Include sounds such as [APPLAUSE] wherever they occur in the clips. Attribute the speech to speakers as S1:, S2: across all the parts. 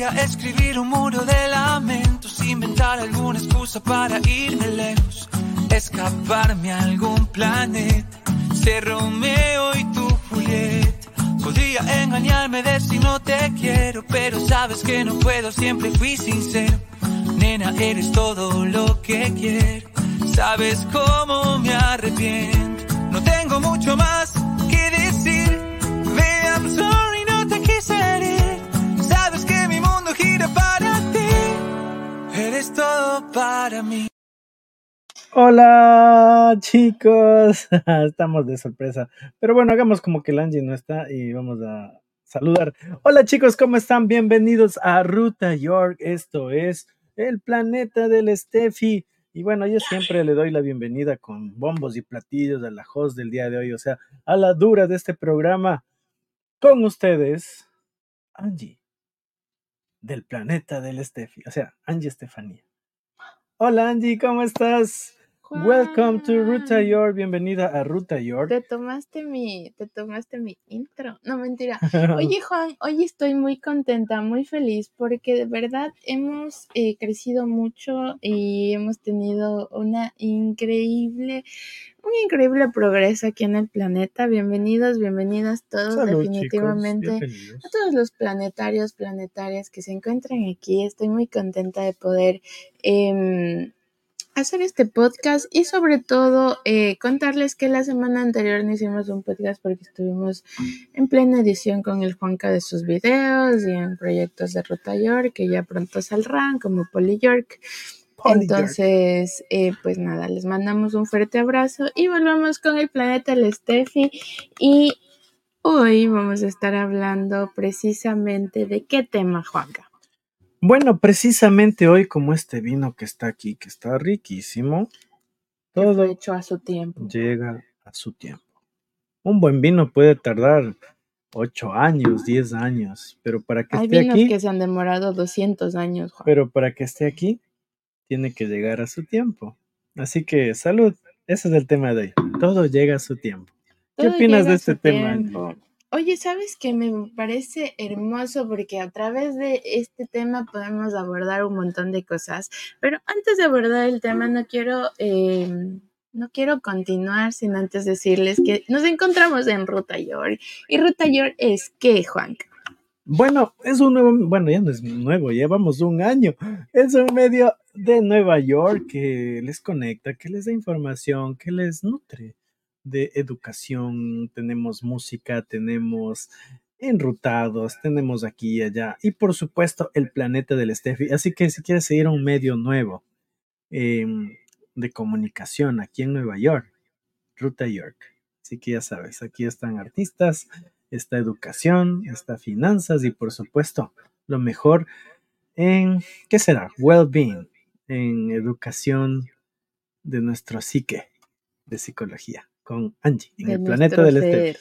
S1: Podría escribir un muro de lamentos, inventar alguna excusa para irme lejos, escaparme a algún planeta, ser Romeo y tu Julieta. Podría engañarme, decir no te quiero, pero sabes que no puedo, siempre fui sincero. Nena, eres todo lo que quiero, sabes cómo me arrepiento. No tengo mucho más para.
S2: Hola chicos, [LAUGHS] estamos de sorpresa. Pero bueno, hagamos como que el Angie no está y vamos a saludar. Hola chicos, ¿cómo están? Bienvenidos a Ruta York. Esto es el planeta del Steffi. Y bueno, yo siempre le doy la bienvenida con bombos y platillos a la host del día de hoy, o sea, a la dura de este programa. Con ustedes, Angie, del planeta del Steffi, o sea, Angie Estefanía. Hola Angie, ¿cómo estás? Welcome to Ruta York, bienvenida a Ruta York.
S3: Te tomaste mi, te tomaste mi intro. No, mentira. [LAUGHS] Oye, Juan, hoy estoy muy contenta, muy feliz, porque de verdad hemos eh, crecido mucho y hemos tenido una increíble, un increíble progreso aquí en el planeta. Bienvenidos, bienvenidas todos,
S2: Salud chicos,
S3: definitivamente. A todos los planetarios, planetarias que se encuentran aquí, estoy muy contenta de poder em, hacer este podcast y sobre todo eh, contarles que la semana anterior no hicimos un podcast porque estuvimos en plena edición con el Juanca de sus videos y en proyectos de Ruta York que ya pronto saldrán como Poli York.
S2: Polly York.
S3: Entonces, eh, pues nada, les mandamos un fuerte abrazo y volvamos con el planeta el Steffi y hoy vamos a estar hablando precisamente de qué tema, Juanca.
S2: Bueno, precisamente hoy, como este vino que está aquí, que está riquísimo, todo
S3: fue hecho a su tiempo.
S2: llega a su tiempo. Un buen vino puede tardar 8 años, 10 años, pero para que
S3: Hay
S2: esté
S3: vinos
S2: aquí,
S3: que se han demorado 200 años, Juan.
S2: pero para que esté aquí, tiene que llegar a su tiempo. Así que salud, ese es el tema de hoy. Todo llega a su tiempo. ¿Qué opinas de este tema?
S3: Tiempo. Oye, ¿sabes qué? Me parece hermoso porque a través de este tema podemos abordar un montón de cosas. Pero antes de abordar el tema, no quiero, eh, no quiero continuar sin antes decirles que nos encontramos en Ruta York. ¿Y Ruta York es qué, Juan?
S2: Bueno, es un nuevo, bueno, ya no es nuevo, llevamos un año. Es un medio de Nueva York que les conecta, que les da información, que les nutre de educación. Tenemos música, tenemos enrutados, tenemos aquí y allá. Y por supuesto, el planeta del Steffi. Así que si quieres seguir un medio nuevo em, de comunicación aquí en Nueva York, Ruta York. Así que ya sabes, aquí están artistas, está educación, está finanzas y por supuesto lo mejor en, ¿qué será? Well-being, en educación de nuestro psique, de psicología, con Angie, en
S3: de
S2: el planeta del Steffi.
S3: ser.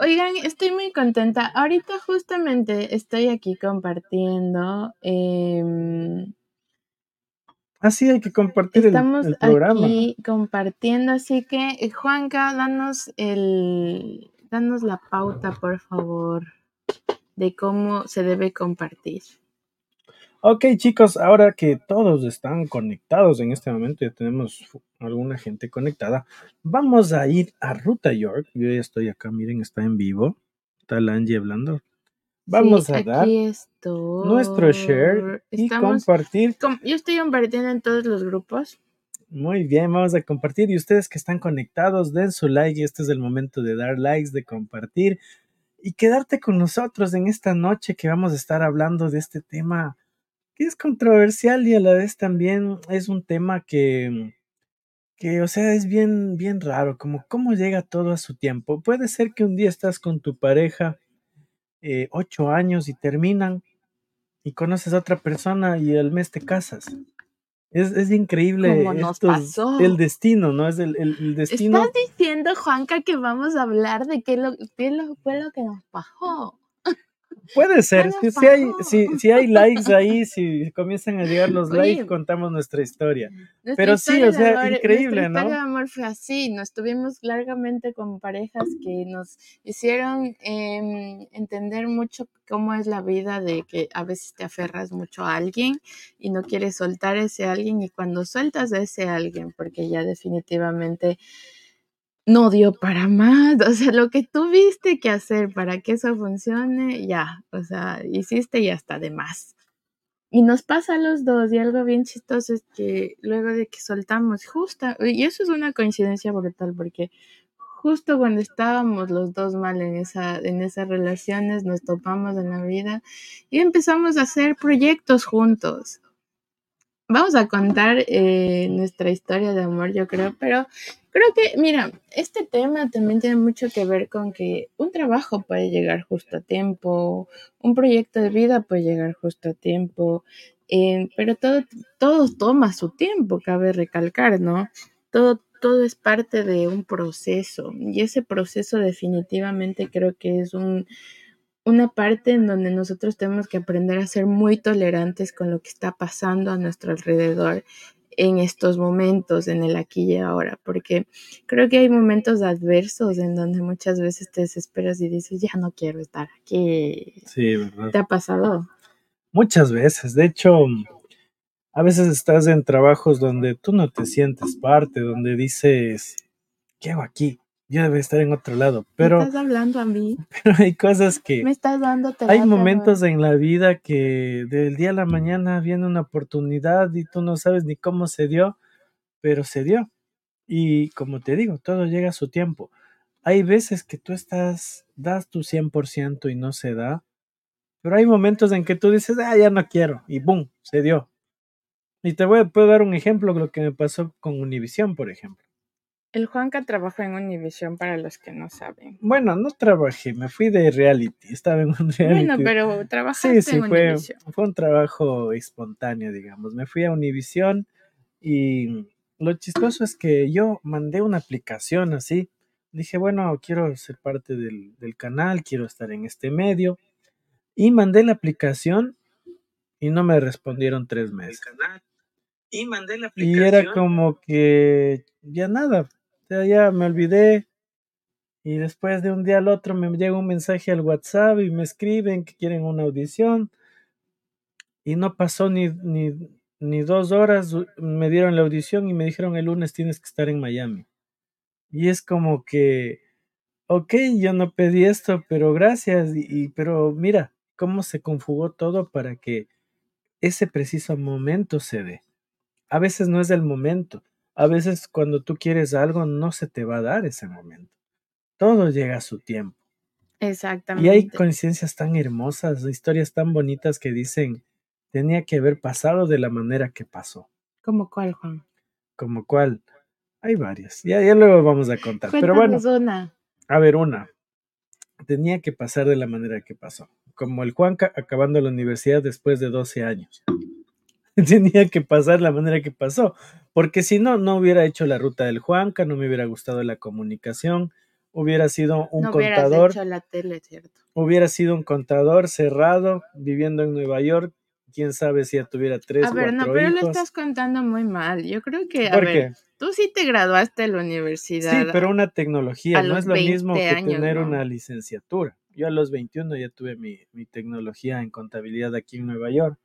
S3: Oigan, estoy muy contenta. Ahorita justamente estoy aquí compartiendo. em,
S2: Así hay que compartir el,
S3: estamos
S2: el programa.
S3: aquí compartiendo, así que eh, Juanca, danos el, danos la pauta, por favor, de cómo se debe compartir.
S2: Ok, chicos, ahora que todos están conectados en este momento, ya tenemos alguna gente conectada, vamos a ir a Ruta York. Yo ya estoy acá, miren, está en vivo. Está la Angie hablando. Vamos
S3: Sí,
S2: a dar
S3: estoy.
S2: nuestro share y compartir.
S3: com- yo estoy compartiendo en todos los grupos.
S2: Muy bien, vamos a compartir. Y ustedes que están conectados, den su like. Este es el momento de dar likes, de compartir y quedarte con nosotros en esta noche que vamos a estar hablando de este tema que es controversial y a la vez también es un tema que, que o sea, es bien, bien raro, como cómo llega todo a su tiempo. Puede ser que un día estás con tu pareja eh, ocho años y terminan y conoces a otra persona y al mes te casas. Es, es increíble
S3: Como nos
S2: estos-
S3: pasó.
S2: el destino, ¿no? Es el, el- el destino.
S3: ¿Estás diciendo, Juanca, que vamos a hablar de qué, lo, qué lo- fue lo que nos pasó?
S2: Puede ser, si, si hay, si, si hay likes ahí, si comienzan a llegar los
S3: Oye.
S2: likes, contamos nuestra historia.
S3: Nuestra
S2: Pero sí, o sea,
S3: amor-
S2: increíble,
S3: nuestra
S2: ¿no?
S3: de amor fue así. Nos tuvimos largamente con parejas que nos hicieron em, entender mucho cómo es la vida, de que a veces te aferras mucho a alguien y no quieres soltar a ese alguien y cuando sueltas a ese alguien, porque ya definitivamente no dio para más, o sea, lo que tuviste que hacer para que eso funcione, ya, o sea, hiciste y hasta de más. Y nos pasa a los dos, y algo bien chistoso es que luego de que soltamos, justo, y eso es una coincidencia brutal, porque justo cuando estábamos los dos mal en, esa, en esas relaciones, nos topamos en la vida y empezamos a hacer proyectos juntos. Vamos a contar eh, nuestra historia de amor, yo creo, pero creo que, mira, este tema también tiene mucho que ver con que un trabajo puede llegar justo a tiempo, un proyecto de vida puede llegar justo a tiempo, eh, pero todo, todo toma su tiempo, cabe recalcar, ¿no? Todo, todo es parte de un proceso y ese proceso definitivamente creo que es un, una parte en donde nosotros tenemos que aprender a ser muy tolerantes con lo que está pasando a nuestro alrededor en estos momentos, en el aquí y ahora, porque creo que hay momentos adversos en donde muchas veces te desesperas y dices, ya no quiero estar aquí.
S2: Sí, ¿verdad?
S3: ¿Te ha pasado?
S2: Muchas veces. De hecho, a veces estás en trabajos donde tú no te sientes parte, donde dices, ¿qué hago aquí? Yo debo estar en otro lado.
S3: ¿Me
S2: Pero,
S3: estás hablando a mí? [LAUGHS]
S2: pero hay cosas que...
S3: ¿Me estás dando
S2: Hay momentos en la vida que del día a la mañana viene una oportunidad y tú no sabes ni cómo se dio, pero se dio. Y como te digo, todo llega a su tiempo. Hay veces que tú estás, das tu 100% y no se da, pero hay momentos en que tú dices, ah, ya no quiero, y boom, se dio. Y te voy a, puedo dar un ejemplo de lo que me pasó con Univision, por ejemplo.
S3: El Juanca trabajó en Univision para los que no saben.
S2: Bueno, no trabajé, me fui de reality, estaba en un reality.
S3: Bueno, pero trabajaste
S2: Sí, sí,
S3: en
S2: fue,
S3: Univision.
S2: fue un trabajo espontáneo, digamos. Me fui a Univision y lo chistoso es que yo mandé una aplicación así. Dije, bueno, quiero ser parte del, del canal, quiero estar en este medio. Y mandé la aplicación y no me respondieron tres meses.
S1: Y mandé la
S2: Y era como que ya nada, ya me olvidé. Y después de un día al otro me llega un mensaje al WhatsApp y me escriben que quieren una audición. Y no pasó ni, ni, ni dos horas, me dieron la audición y me dijeron el lunes tienes que estar en Miami. Y es como que, ok, yo no pedí esto, pero gracias. Y, pero mira cómo se confugó todo para que ese preciso momento se dé. A veces no es el momento. A veces cuando tú quieres algo no se te va a dar ese momento. Todo llega a su tiempo. Y hay
S3: Exactamente.
S2: coincidencias tan hermosas, historias tan bonitas que dicen, tenía que haber pasado de la manera que pasó.
S3: ¿Como cuál, Juan?
S2: Como cual, hay varias. Ya, ya luego vamos a contar. Pero bueno,
S3: Cuéntanos una.
S2: a ver, una. Tenía que pasar de la manera que pasó. Como el Juanca acabando la universidad después de 12 años. [LAUGHS] Tenía que pasar la manera que pasó. Porque si no, no hubiera hecho la ruta del Juanca, no me hubiera gustado la comunicación, hubiera sido un
S3: no
S2: contador.
S3: hecho la tele, ¿cierto?
S2: hubiera sido un contador cerrado viviendo en Nueva York, quién sabe si ya tuviera tres,
S3: A ver, no, pero lo estás contando muy mal. Yo creo que, a
S2: ¿Por
S3: ver,
S2: qué?
S3: tú sí te graduaste de la
S2: Sí,
S3: universidad.
S2: pero una tecnología, no es lo mismo
S3: 20
S2: que
S3: años,
S2: tener
S3: ¿no?
S2: una licenciatura. Yo a los 21 ya tuve mi, mi tecnología en contabilidad aquí en Nueva York,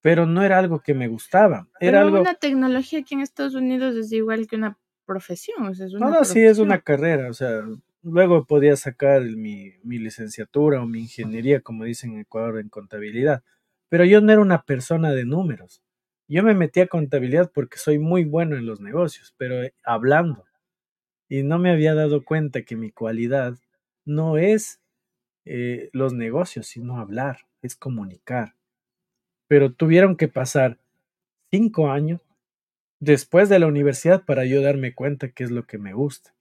S2: pero no era algo que me gustaba,
S3: Pero
S2: era algo...
S3: una tecnología aquí en Estados Unidos es igual que una profesión. O sea, es una
S2: No, no, sí, es una carrera, o sea, luego podía sacar mi, mi licenciatura o mi ingeniería, como dicen en Ecuador, en contabilidad, pero yo no era una persona de números. Yo me metí a contabilidad porque soy muy bueno en los negocios, pero eh, hablando. Y no me había dado cuenta que mi cualidad no es eh, los negocios, sino hablar, es comunicar. Pero tuvieron que pasar cinco años después de la universidad para yo darme cuenta qué es lo que me gusta.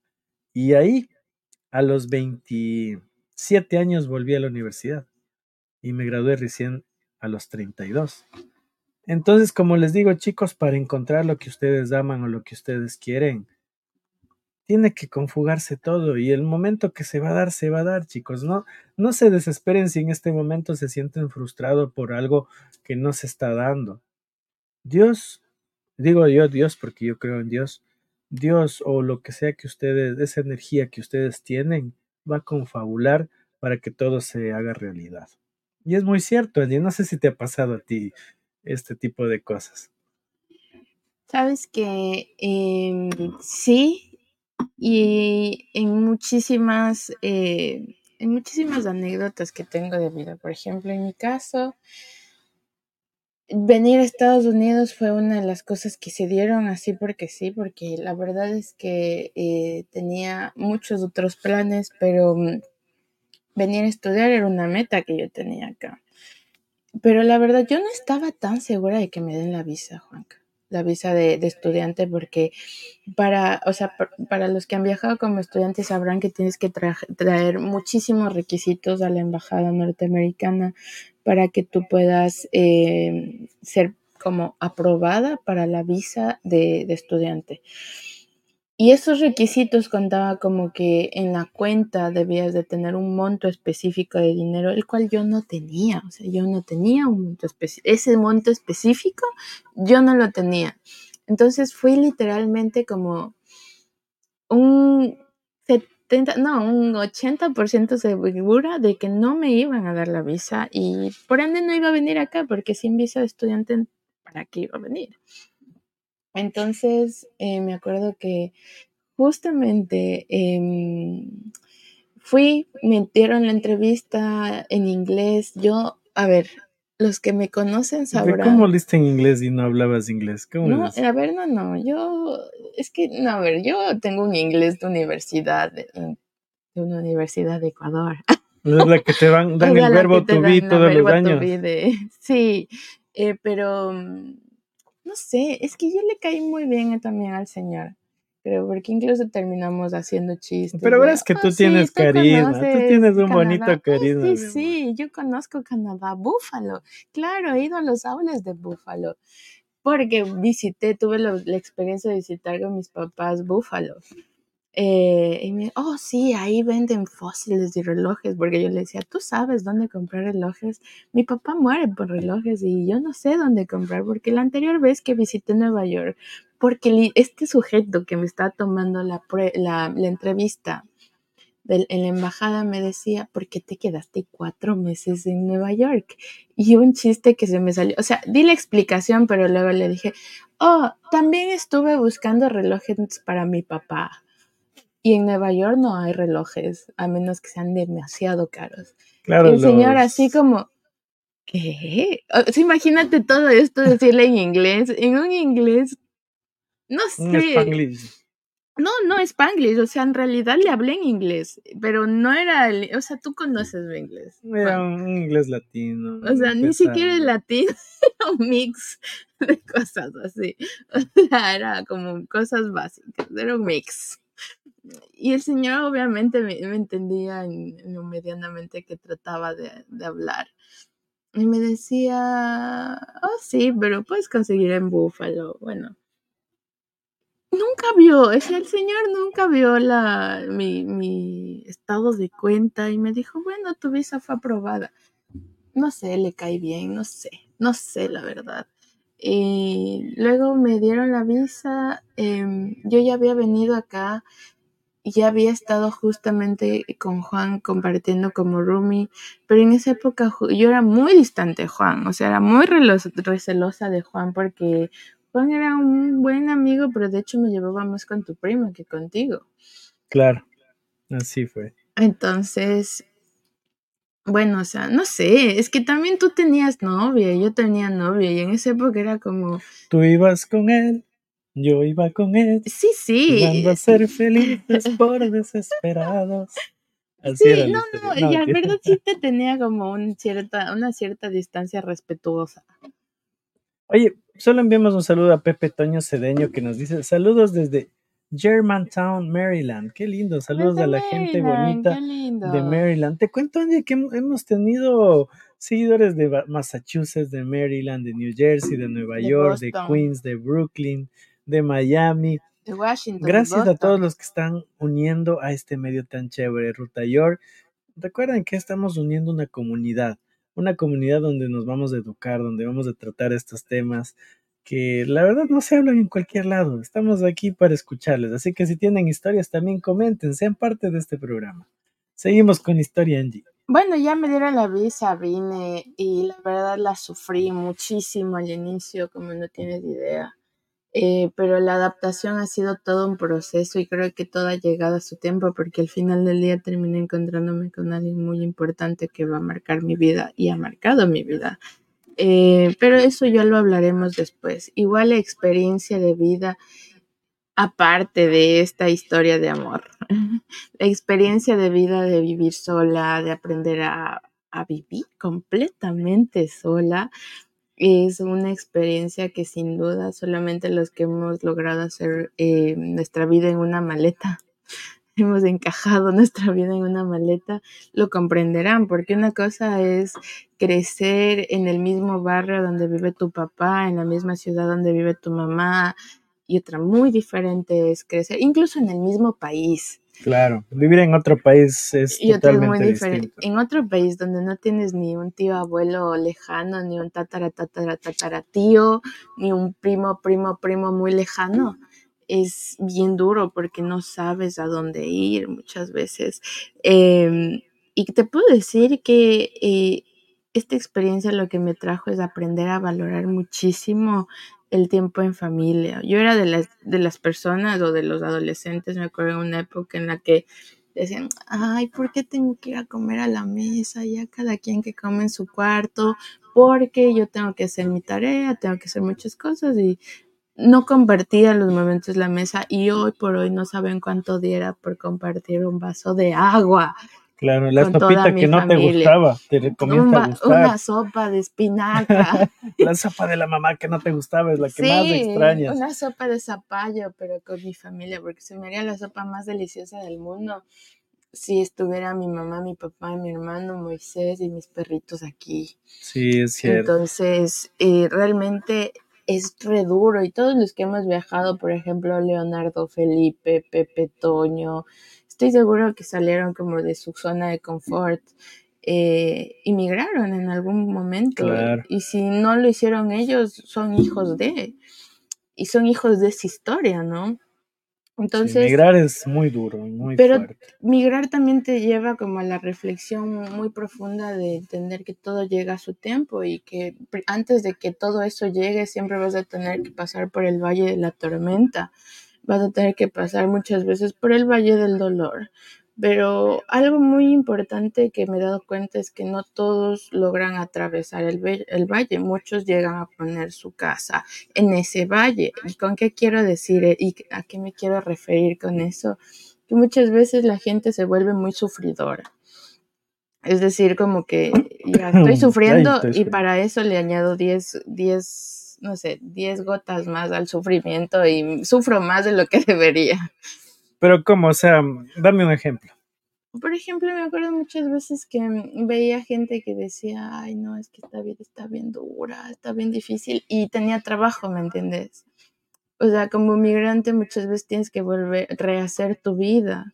S2: Y ahí, a los 27 años, volví a la universidad y me gradué recién a los 32. Entonces, como les digo, chicos, para encontrar lo que ustedes aman o lo que ustedes quieren, tiene que conjugarse todo y el momento que se va a dar, se va a dar, chicos. No, no se desesperen si en este momento se sienten frustrados por algo que no se está dando. Dios, digo yo Dios porque yo creo en Dios, Dios o lo que sea que ustedes, esa energía que ustedes tienen, va a confabular para que todo se haga realidad. Y es muy cierto, Andy, no sé si te ha pasado a ti este tipo de cosas.
S3: Sabes que em, sí, y en muchísimas, eh, en muchísimas anécdotas que tengo de vida. Por ejemplo, en mi caso, venir a Estados Unidos fue una de las cosas que se dieron así porque sí, porque la verdad es que eh, tenía muchos otros planes, pero mm, venir a estudiar era una meta que yo tenía acá. Pero la verdad, yo no estaba tan segura de que me den la visa, Juanca la visa de, estudiante porque para, o sea, para los que han viajado como estudiantes sabrán que tienes que traer muchísimos requisitos a la embajada norteamericana para que tú puedas eh, ser como aprobada para la visa de, de estudiante. Y esos requisitos contaba como que en la cuenta debías de tener un monto específico de dinero, el cual yo no tenía. O sea, yo no tenía un monto específico. Ese monto específico yo no lo tenía. Entonces fui literalmente como un 70, no, un 80% segura de que no me iban a dar la visa y por ende no iba a venir acá porque sin visa de estudiante, ¿para qué iba a venir? Entonces, eh, me acuerdo que justamente em, fui, me dieron la entrevista en inglés. Yo, a ver, los que me conocen sabrán.
S2: ¿Cómo liste en inglés y no hablabas inglés? ¿Cómo
S3: no, a ver, no, no, yo, es que, no, a ver, yo tengo un inglés de universidad, de, una universidad de Ecuador.
S2: Es la que te dan, el verbo to be todos los años.
S3: sí, eh, pero no sé, es que yo le caí muy bien también al señor. Creo, porque incluso terminamos haciendo chistes.
S2: Pero verás que tú tienes carisma, tú tienes un bonito carisma.
S3: sí, sí, yo conozco Canadá, Búfalo. Claro, he ido a los aulas de Búfalo. Porque visité, tuve la, la experiencia de visitar con mis papás Búfalo. Eh, y me, oh, sí, ahí venden fósiles y relojes, porque yo le decía, ¿tú sabes dónde comprar relojes? Mi papá muere por relojes y yo no sé dónde comprar, porque la anterior vez que visité Nueva York, porque este sujeto que me está tomando la, la, entrevista en la embajada me decía, ¿por qué te quedaste cuatro meses en Nueva York? Y un chiste que se me salió, o sea, di la explicación, pero luego le dije, oh, también estuve buscando relojes para mi papá. Y en Nueva York no hay relojes, a menos que sean demasiado caros. Claro, el señor así como, ¿qué? imagínate todo esto decirle en inglés, en un inglés, no sé. No, no Spanglish, o sea, en realidad le hablé en inglés, pero no era, el, o sea, tú conoces mi inglés.
S2: Era un inglés latino.
S3: O sea, ni siquiera el latino, era [LAUGHS] un mix de cosas así. [LAUGHS] O sea, era como cosas básicas, era un mix y el señor obviamente me, entendía en, lo medianamente que trataba de, hablar. Y me decía, oh sí, pero puedes conseguir en Búfalo. Bueno, nunca vio, el señor nunca vio la, mi, mi estado de cuenta y me dijo, bueno, tu visa fue aprobada. No sé, le cae bien, no sé, no sé la verdad. Y luego me dieron la visa, em, yo ya había venido acá ya había estado justamente con Juan compartiendo como roomie, pero en esa época yo era muy distante de Juan, o sea, era muy recelosa de Juan porque Juan era un buen amigo, pero de hecho me llevaba más con tu prima que contigo.
S2: Claro, así fue.
S3: Entonces, bueno, o sea, no sé, es que también tú tenías novia, yo tenía novia y en esa época era como...
S2: Tú ibas con él yo iba con él.
S3: Sí, sí.
S2: Jugando a ser felices [LAUGHS] por desesperados.
S3: sí, no, no, y en verdad sí te tenía como un cierta, una cierta distancia respetuosa.
S2: Oye, solo enviamos un saludo a Pepe Toño Cedeño que nos dice saludos desde Germantown, Maryland. Qué lindo, saludos a la gente bonita de Maryland. Te cuento, Andy, que hemos tenido seguidores de Massachusetts, de Maryland, de New Jersey, de Nueva York, de Queens, de Brooklyn, de Miami.
S3: De Washington.
S2: Gracias a todos los que están uniendo a este medio tan chévere, Ruta York. Recuerden que estamos uniendo una comunidad, una comunidad donde nos vamos a educar, donde vamos a tratar estos temas que la verdad no se hablan en cualquier lado. Estamos aquí para escucharles, así que si tienen historias también comenten, sean parte de este programa. Seguimos con Historia Angie.
S3: Bueno, ya me dieron la visa, vine y la verdad la sufrí muchísimo al inicio, como no tienes idea. Eh, pero la adaptación ha sido todo un proceso y creo que todo ha llegado a su tiempo porque al final del día terminé encontrándome con alguien muy importante que va a marcar mi vida y ha marcado mi vida. Eh, pero eso ya lo hablaremos después. Igual la experiencia de vida, aparte de esta historia de amor, [LAUGHS] la experiencia de vida de vivir sola, de aprender a, a vivir completamente sola, es una experiencia que sin duda solamente los que hemos logrado hacer eh, nuestra vida en una maleta, [LAUGHS] hemos encajado nuestra vida en una maleta, lo comprenderán, porque una cosa es crecer en el mismo barrio donde vive tu papá, en la misma ciudad donde vive tu mamá, y otra muy diferente es crecer, incluso en el mismo país.
S2: Claro, vivir en otro país es
S3: Y
S2: totalmente
S3: muy diferente.
S2: distinto.
S3: En otro país donde no tienes ni un tío abuelo lejano, ni un tatara tatara tatara tío, ni un primo primo primo muy lejano, es bien duro porque no sabes a dónde ir muchas veces. Eh, y te puedo decir que eh, esta experiencia lo que me trajo es aprender a valorar muchísimo el tiempo en familia. Yo era de las, de las personas o de los adolescentes, me acuerdo en una época en la que decían, ay, ¿por qué tengo que ir a comer a la mesa? Ya cada quien que come en su cuarto, porque yo tengo que hacer mi tarea, tengo que hacer muchas cosas y no compartía los momentos en la mesa y hoy por hoy no saben cuánto diera por compartir un vaso de agua,
S2: Claro, la sopita que no te gustaba, te comienza a
S3: va-
S2: gustar.
S3: una sopa de espinaca. [LAUGHS]
S2: La sopa de la mamá que no te gustaba es la que más extrañas.
S3: una sopa de zapallo, pero con mi familia, porque se me haría la sopa más deliciosa del mundo si estuviera mi mamá, mi papá, mi hermano, Moisés y mis perritos aquí.
S2: Sí, es cierto.
S3: Entonces, eh, realmente es re duro. Y todos los que hemos viajado, por ejemplo, Leonardo, Felipe, Pepe, Toño, estoy seguro que salieron como de su zona de confort. eh, inmigraron en algún momento.
S2: Claro.
S3: Y si no lo hicieron ellos, son hijos de. Y son hijos de esa historia, ¿no?
S2: Sí,
S3: Entonces,
S2: migrar es muy duro, muy
S3: pero
S2: fuerte.
S3: migrar también te lleva como a la reflexión muy profunda de entender que todo llega a su tiempo y que antes de que todo eso llegue siempre vas a tener que pasar por el valle de la tormenta, vas a tener que pasar muchas veces por el valle del dolor. Pero algo muy importante que me he dado cuenta es que no todos logran atravesar el, valle, muchos llegan a poner su casa en ese valle. ¿Y con qué quiero decir eh, y a qué me quiero referir con eso? que muchas veces la gente se vuelve muy sufridora. Es decir, como que ya estoy [CLEARS THROAT] sufriendo y para eso le añado 10, 10, no sé, 10 gotas más al sufrimiento y sufro más de lo que [LAUGHS] debería.
S2: Pero ¿cómo? O sea, dame un ejemplo.
S3: Por ejemplo, me acuerdo muchas veces que veía gente que decía, ay, no, es que esta vida está bien dura, está bien difícil y tenía trabajo, ¿me entiendes? O sea, como migrante muchas veces tienes que volver, rehacer tu vida.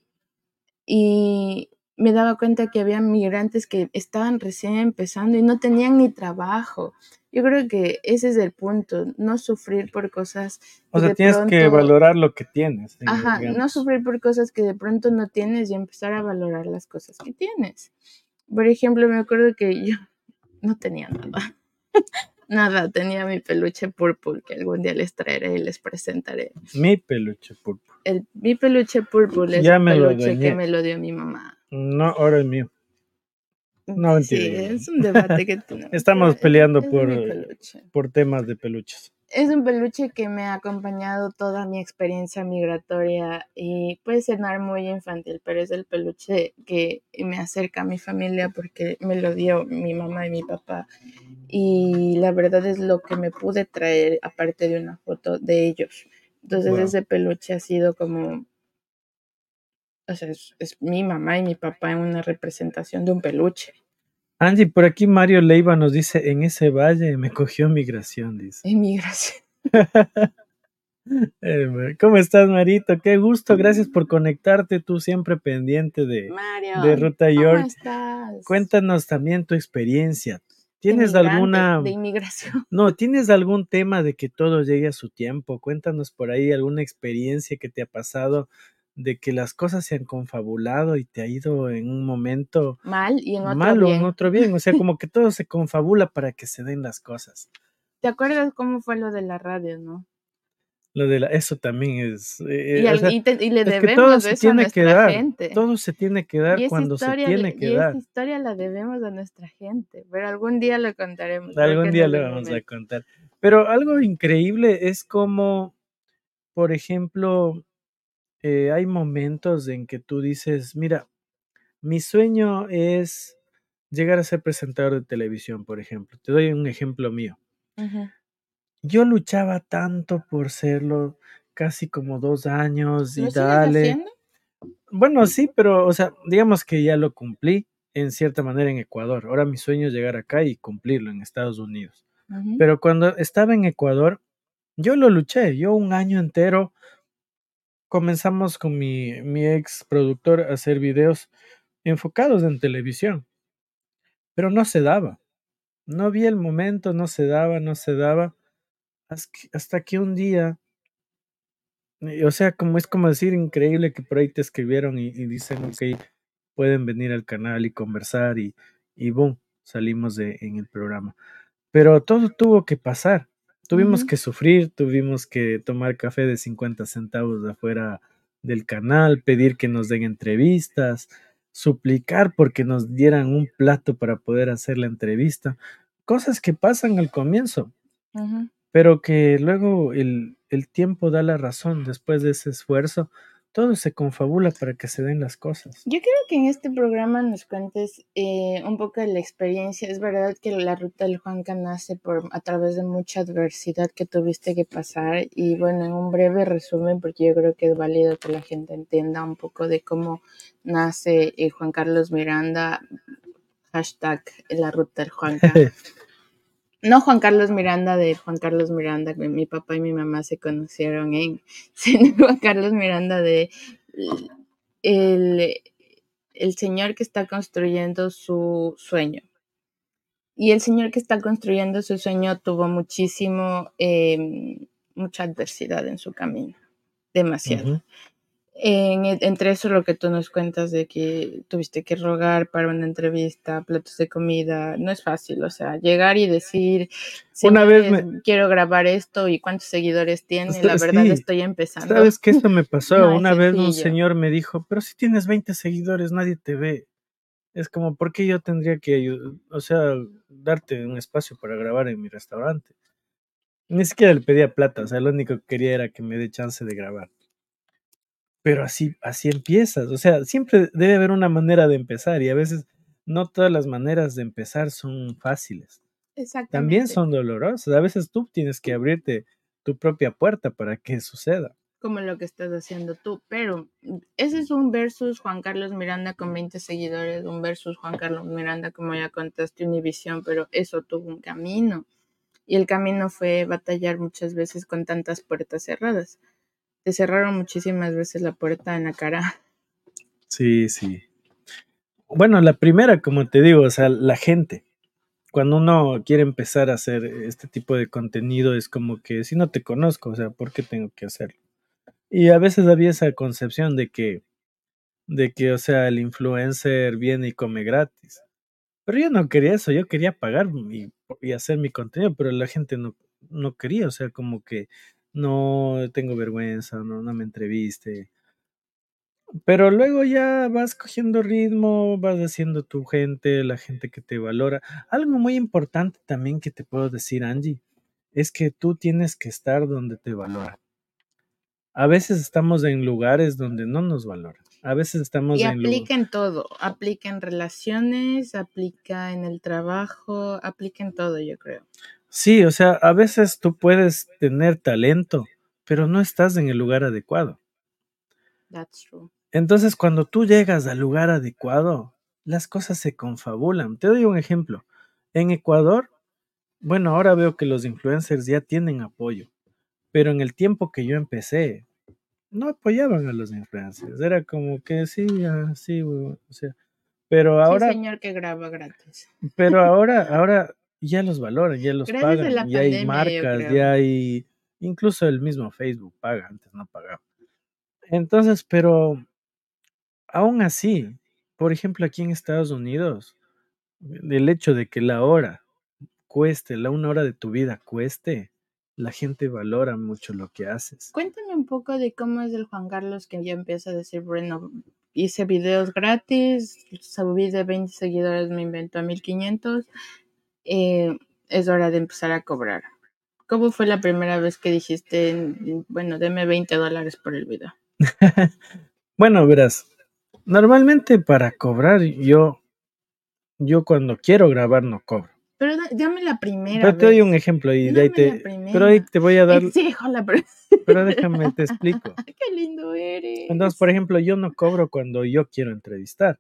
S3: Y me daba cuenta que había migrantes que estaban recién empezando y no tenían ni trabajo. Yo creo que ese es el punto, no sufrir por cosas
S2: O sea, tienes que valorar lo que tienes. eh,
S3: Ajá, no sufrir por cosas que de pronto no tienes y empezar a valorar las cosas que tienes. Por ejemplo, me acuerdo que yo [LAUGHS] no tenía nada. Nada, tenía mi peluche purple que algún día les traeré y les presentaré.
S2: Mi peluche púrpura.
S3: El, mi peluche purple es
S2: Ya
S3: peluche que me lo dio mi mamá.
S2: No, ahora es mío. No,
S3: sí,
S2: mentira.
S3: es un debate que [LAUGHS] tenemos.
S2: Estamos peleando
S3: es
S2: por-. Por temas de peluches.
S3: Es un peluche que me ha acompañado toda mi experiencia migratoria y puede sonar muy infantil, pero es el peluche que me acerca a mi familia porque me lo dio mi mamá y mi papá. Y la verdad es lo que me pude traer aparte de una foto de ellos. Entonces
S2: Wow.
S3: ese peluche ha sido como, o sea, es, es mi mamá y mi papá en una representación de un peluche.
S2: Angie, por aquí Mario Leiva nos dice, en ese valle me cogió migración, dice.
S3: Emigración. [LAUGHS]
S2: Eh, ¿Cómo estás, Marito? Qué gusto, gracias por conectarte, tú siempre pendiente de,
S3: Mario,
S2: de Ruta
S3: ¿cómo
S2: York.
S3: estás?
S2: Cuéntanos también tu experiencia. ¿Tienes alguna,
S3: De inmigración. [LAUGHS]
S2: no, tienes algún tema de que todo llegue a su tiempo? Cuéntanos por ahí alguna experiencia que te ha pasado de que las cosas se han confabulado y te ha ido en un momento
S3: Mal y en otro
S2: malo,
S3: bien.
S2: en otro bien. O sea, como [LAUGHS] que todo se confabula para que se den las cosas.
S3: ¿Te acuerdas cómo fue lo de la radio, no?
S2: Lo de la, eso también es. eh,
S3: Y,
S2: o
S3: al-
S2: sea,
S3: y te- y le
S2: es que
S3: debemos
S2: todo se
S3: eso a
S2: tiene
S3: nuestra
S2: que dar.
S3: gente.
S2: Todo se tiene que dar cuando se tiene que
S3: y
S2: dar.
S3: esa historia la debemos a nuestra gente, pero algún día lo contaremos.
S2: Algún día lo vamos a contar. Pero algo increíble es como, por ejemplo, eh, hay momentos en que tú dices, mira, mi sueño es llegar a ser presentador de televisión, por ejemplo. Te doy un ejemplo mío. Yo luchaba tanto por serlo, casi como dos años y
S3: ¿Lo sigues
S2: dale.
S3: haciendo?
S2: Bueno, sí, pero, o sea, digamos que ya lo cumplí en cierta manera en Ecuador. Ahora mi sueño es llegar acá y cumplirlo en Estados Unidos. Pero cuando estaba en Ecuador, yo lo luché. Yo un año entero comenzamos con mi, ex productor a hacer videos enfocados en televisión, pero no se daba. No vi el momento, no se daba, no se daba. Hasta que un día, eh, o sea, como es como decir increíble que por ahí te escribieron y, y dicen, ok, pueden venir al canal y conversar y, y boom, salimos de, en el programa. Pero todo tuvo que pasar. Tuvimos que sufrir, tuvimos que tomar café de 50 centavos de afuera del canal, pedir que nos den entrevistas, suplicar porque nos dieran un plato para poder hacer la entrevista. Cosas que pasan al comienzo, pero que luego el, el tiempo da la razón. Después de ese esfuerzo, todo se confabula para que se den las cosas.
S3: Yo quiero que en este programa nos cuentes eh, un poco de la experiencia. Es verdad que la ruta del Juanca nace por a través de mucha adversidad que tuviste que pasar y bueno, en un breve resumen, porque yo creo que es válido que la gente entienda un poco de cómo nace eh, Juan Carlos Miranda, hashtag la ruta del Juanca. [LAUGHS] No Juan Carlos Miranda de Juan Carlos Miranda, que mi papá y mi mamá se conocieron en, [LAUGHS] sino Juan Carlos Miranda de el, el señor que está construyendo su sueño. Y el señor que está construyendo su sueño tuvo muchísimo, eh, mucha adversidad en su camino, demasiado. En- entre eso lo que tú nos cuentas de que tuviste que rogar para una entrevista, platos de comida, no es fácil, o sea, llegar y decir,
S2: Una vez
S3: "Señores, quiero grabar esto y cuántos seguidores tiene, la verdad
S2: sí.
S3: estoy empezando.
S2: ¿Sabes qué? Eso me pasó.
S3: No
S2: Una vez un señor me dijo, pero si tienes 20 seguidores, nadie te ve. Es como, ¿por qué yo tendría que, o sea, darte un espacio para grabar en mi restaurante? Ni siquiera le pedía plata, o sea, lo único que quería era que me dé chance de grabar. Pero así, así empiezas, o sea, siempre debe haber una manera de empezar y a veces no todas las maneras de empezar son fáciles.
S3: Exactamente.
S2: También son dolorosas. A veces tú tienes que abrirte tu propia puerta para que suceda.
S3: como lo que estás haciendo tú, pero ese es un versus Juan Carlos Miranda con 20 seguidores, un versus Juan Carlos Miranda, como ya contaste, Univisión, pero eso tuvo un camino. Y el camino fue batallar muchas veces con tantas puertas cerradas. Te cerraron muchísimas veces la puerta en la cara.
S2: Sí, sí. Bueno, la primera, como te digo, o sea, la gente. Cuando uno quiere empezar a hacer este tipo de contenido, es como que si no te conozco, o sea, ¿por qué tengo que hacerlo? Y a veces había esa concepción de que, de que, o sea, el influencer viene y come gratis. Pero yo no quería eso, yo quería pagar y, y hacer mi contenido, pero la gente no, no quería, o sea, como que no tengo vergüenza, no, no me entreviste. Pero luego ya vas cogiendo ritmo, vas haciendo tu gente, la gente que te valora. Algo muy importante también que te puedo decir, Angie, es que tú tienes que estar donde te valoran. A veces estamos en lugares donde no nos valoran. A veces estamos
S3: Y
S2: en
S3: aplica en todo, aplica en relaciones, aplica en el trabajo, aplica en todo, yo creo.
S2: Sí, o sea, a veces tú puedes tener talento, pero no estás en el lugar adecuado.
S3: That's true.
S2: Entonces, cuando tú llegas al lugar adecuado, las cosas se confabulan. Te doy un ejemplo. En Ecuador, bueno, ahora veo que los influencers ya tienen apoyo, Pero en el tiempo que yo empecé, no apoyaban a los influencers. Era como que sí, así, o sea. Pero ahora.
S3: Sí, señor que graba gratis.
S2: Pero ahora, [LAUGHS] ahora ya los valoran, ya los
S3: Gracias
S2: pagan, ya hay
S3: pandemia,
S2: marcas, ya hay. Incluso el mismo Facebook paga, antes no pagaba. Entonces, pero aún así, por ejemplo, aquí en Estados Unidos, el hecho de que la hora cueste, la una hora de tu vida cueste, la gente valora mucho lo que haces.
S3: Cuéntame un poco de cómo es el Juan Carlos que ya empieza a decir, bueno, hice videos gratis, subí de 20 seguidores, me inventó a 1500, eh, es hora de empezar a cobrar. ¿Cómo fue la primera vez que dijiste, bueno, deme 20 dólares por el video? [LAUGHS]
S2: Bueno, verás, normalmente para cobrar yo, yo cuando quiero grabar no cobro.
S3: Pero da- dame la primera
S2: Pero te doy un ejemplo y de ahí
S3: Dame
S2: te, pero ahí te voy a dar,
S3: Exijo la [LAUGHS]
S2: pero déjame te explico.
S3: Qué lindo eres.
S2: Entonces, por ejemplo, yo no cobro cuando yo quiero entrevistar,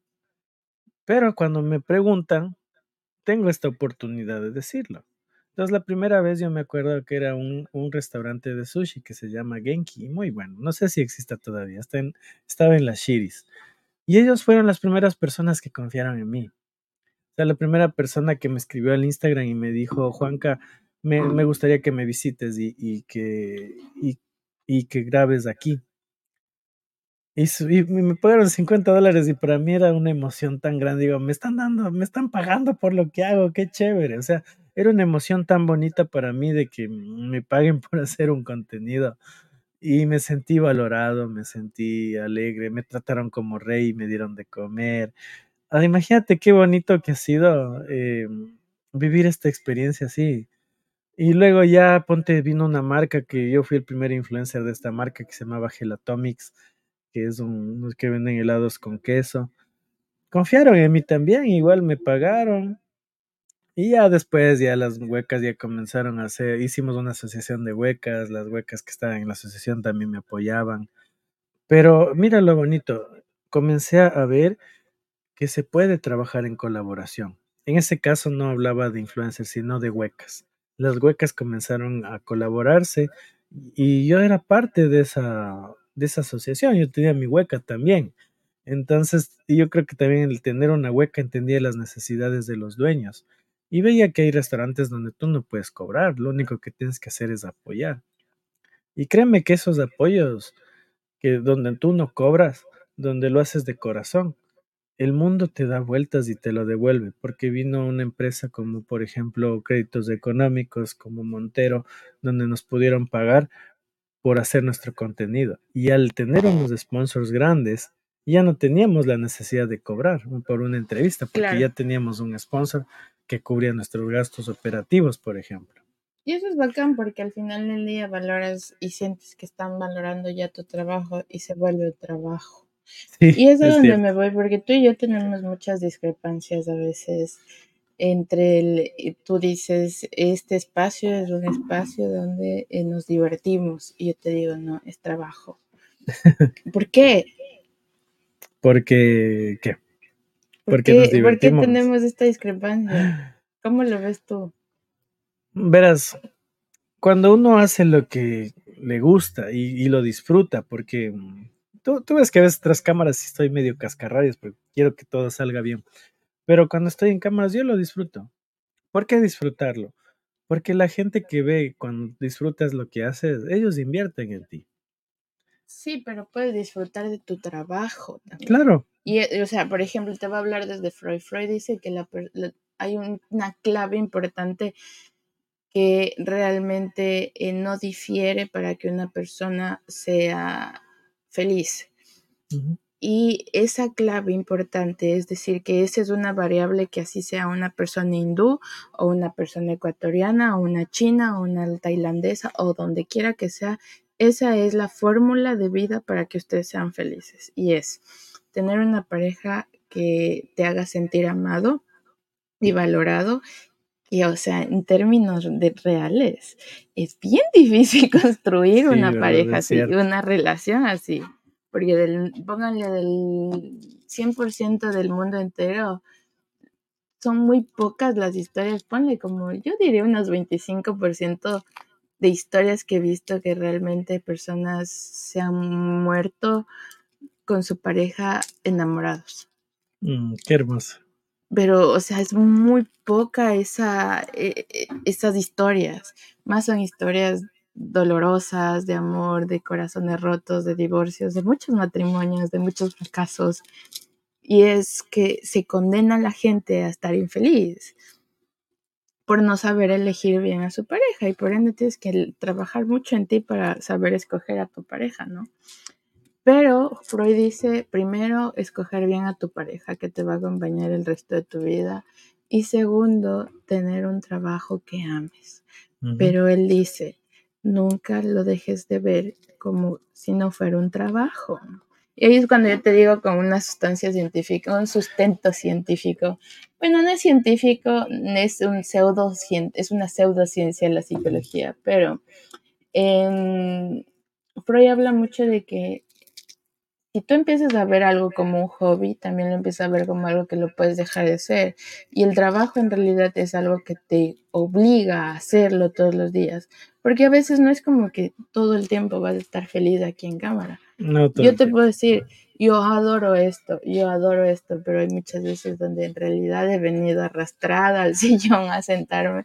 S2: pero cuando me preguntan, tengo esta oportunidad de decirlo. Entonces, la primera vez yo me acuerdo que era un, un restaurante de sushi que se llama Genki, muy bueno, no sé si exista todavía, está en- estaba en las Shiris. Y ellos fueron las primeras personas que confiaron en mí. O sea, la primera persona que me escribió al Instagram y me dijo, Juanca, me, me gustaría que me visites y, y que, y, y que grabes aquí. Y, su- y me pagaron 50 dólares y para mí era una emoción tan grande. Digo, me están dando, me están pagando por lo que hago, qué chévere. O sea, era una emoción tan bonita para mí de que me paguen por [LAUGHS] hacer un contenido. Y me sentí valorado, me sentí alegre, me trataron como rey, me dieron de comer. Ah, imagínate qué bonito que ha sido eh, vivir esta experiencia así. Y luego ya, ponte, vino una marca que yo fui el primer influencer de esta marca que se llamaba Gelatomics, que es un, que venden helados con queso. Confiaron en mí también, igual me pagaron. Y ya después, ya las huecas ya comenzaron a hacer, hicimos una asociación de huecas, las huecas que estaban en la asociación también me apoyaban. Pero mira lo bonito, comencé a ver que se puede trabajar en colaboración. En ese caso no hablaba de influencers, sino de huecas. Las huecas comenzaron a colaborarse y yo era parte de esa, de esa asociación, yo tenía mi hueca también. Entonces, yo creo que también el tener una hueca entendía las necesidades de los dueños. Y veía que hay restaurantes donde tú no puedes cobrar, lo único que tienes que hacer es apoyar. Y créeme que esos apoyos, que donde tú no cobras, donde lo haces de corazón, el mundo te da vueltas y te lo devuelve, porque vino una empresa como por ejemplo créditos económicos como Montero, donde nos pudieron pagar por hacer nuestro contenido. Y al tener unos sponsors grandes, ya no teníamos la necesidad de cobrar por una entrevista, porque
S3: Claro.
S2: ya teníamos un sponsor que cubría nuestros gastos operativos, por ejemplo.
S3: Y eso es bacán porque al final del día valoras y sientes que están valorando ya tu trabajo y se vuelve trabajo.
S2: Sí,
S3: Y es
S2: es
S3: donde
S2: cierto.
S3: me voy porque tú y yo tenemos muchas discrepancias a veces entre el, tú dices, este espacio es un espacio donde eh, nos divertimos y yo te digo, no, es trabajo. [LAUGHS] ¿Por qué?
S2: Porque, ¿qué?
S3: ¿Por
S2: Porque
S3: qué,
S2: nos
S3: por qué tenemos esta discrepancia? ¿Cómo lo ves tú?
S2: Verás, cuando uno hace lo que le gusta y, y lo disfruta, porque mm, tú, tú ves que a veces tras cámaras sí estoy medio cascarrabias, porque quiero que todo salga bien. Pero cuando estoy en cámaras yo lo disfruto. ¿Por qué disfrutarlo? Porque la gente que ve cuando disfrutas lo que haces, ellos invierten en ti.
S3: Sí, pero puedes disfrutar de tu trabajo también.
S2: Claro,
S3: Y, eh, o sea, por ejemplo, te voy a hablar desde Freud. Freud dice que la hay un- una clave importante que realmente eh, no difiere para que una persona sea feliz. Y esa clave importante es decir que esa es una variable que así sea una persona hindú o una persona ecuatoriana o una china o una tailandesa o donde quiera que sea, esa es la fórmula de vida para que ustedes sean felices. Y es tener una pareja que te haga sentir amado y valorado. Y o sea, en términos de reales, es bien [LAUGHS] difícil construir
S2: Sí,
S3: una pareja así, una relación así. Porque del, pónganle del 100% del mundo entero, son muy pocas las historias, ponle como, yo diría unos 25% de historias que he visto que realmente personas se han muerto con su pareja enamorados.
S2: Mm, qué hermoso.
S3: Pero, o sea, es muy poca esa, eh, eh, esas historias. Más son historias dolorosas, de amor, de corazones rotos, de divorcios, de muchos matrimonios, de muchos fracasos. Y es que se condena a la gente a estar infeliz por no saber elegir bien a su pareja y por ende tienes que trabajar mucho en ti para saber escoger a tu pareja, ¿no? Pero Freud dice, primero, escoger bien a tu pareja que te va a acompañar el resto de tu vida y segundo, tener un trabajo que ames. Pero él dice, nunca lo dejes de ver como si no fuera un trabajo. Y ahí es cuando yo te digo con una sustancia científica, un sustento científico. Bueno, no es científico, es un pseudo, es una pseudociencia la psicología, pero Freud habla mucho de que si tú empiezas a ver algo como un hobby, también lo empiezas a ver como algo que lo puedes dejar de ser. Y el trabajo en realidad es algo que te obliga a hacerlo todos los días. Porque a veces no es como que todo el tiempo vas a estar feliz aquí en cámara.
S2: No,
S3: Yo te puedo decir, yo adoro esto, yo adoro esto, pero hay muchas veces donde en realidad he venido arrastrada al [LAUGHS] sillón a sentarme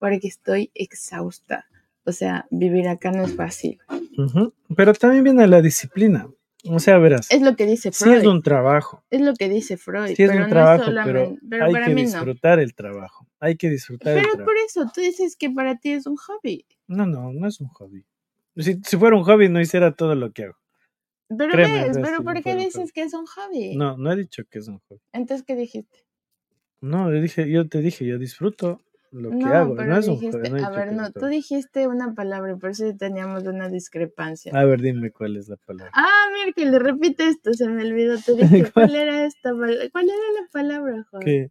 S3: porque estoy exhausta. O sea, vivir acá no es fácil.
S2: Ujú. Pero también viene la disciplina. O sea, verás,
S3: Es lo que dice
S2: sí
S3: Freud.
S2: es un trabajo,
S3: Es lo que dice Freud.
S2: sí es
S3: pero
S2: un
S3: no
S2: trabajo,
S3: solamente-
S2: pero,
S3: pero
S2: hay
S3: para
S2: que
S3: mí no.
S2: disfrutar el trabajo. Hay que disfrutar el
S3: Pero
S2: trabajo.
S3: por eso tú dices que para ti es un hobby.
S2: No, no, no es un hobby. Si, si fuera un hobby, no hiciera todo lo que hago.
S3: Pero
S2: Créeme,
S3: ves,
S2: ves,
S3: pero ¿por
S2: no
S3: qué dices que es un hobby?
S2: No, no he dicho que es un hobby.
S3: Entonces, ¿qué dijiste?
S2: No, yo dije, yo te dije, yo disfruto lo que
S3: no,
S2: hago.
S3: pero
S2: No es un
S3: dijiste,
S2: hobby. no he
S3: a ver, no, tú dijiste una palabra y por eso teníamos una discrepancia.
S2: A ver, dime cuál es la palabra.
S3: Ah, mira que le repite esto, se me olvidó. Te [LAUGHS] dije, ¿cuál era esta palabra? ¿Cuál era la palabra, Juan?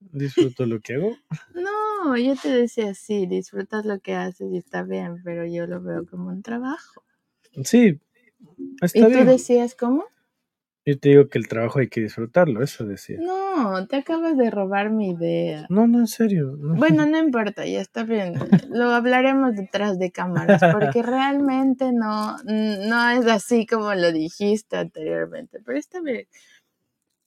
S2: Disfruto lo que hago.
S3: No, yo te decía, sí, disfrutas lo que haces y está bien, pero yo lo veo como un trabajo.
S2: Sí,
S3: ¿Y
S2: está
S3: tú
S2: bien.
S3: decías cómo?
S2: Yo te digo que el trabajo hay que disfrutarlo, eso decía.
S3: No, te acabas de robar mi idea.
S2: No, no, en serio. no.
S3: Bueno, no importa, ya está bien. [LAUGHS] Lo hablaremos detrás de cámaras, porque realmente no, no es así como lo dijiste anteriormente, pero está bien.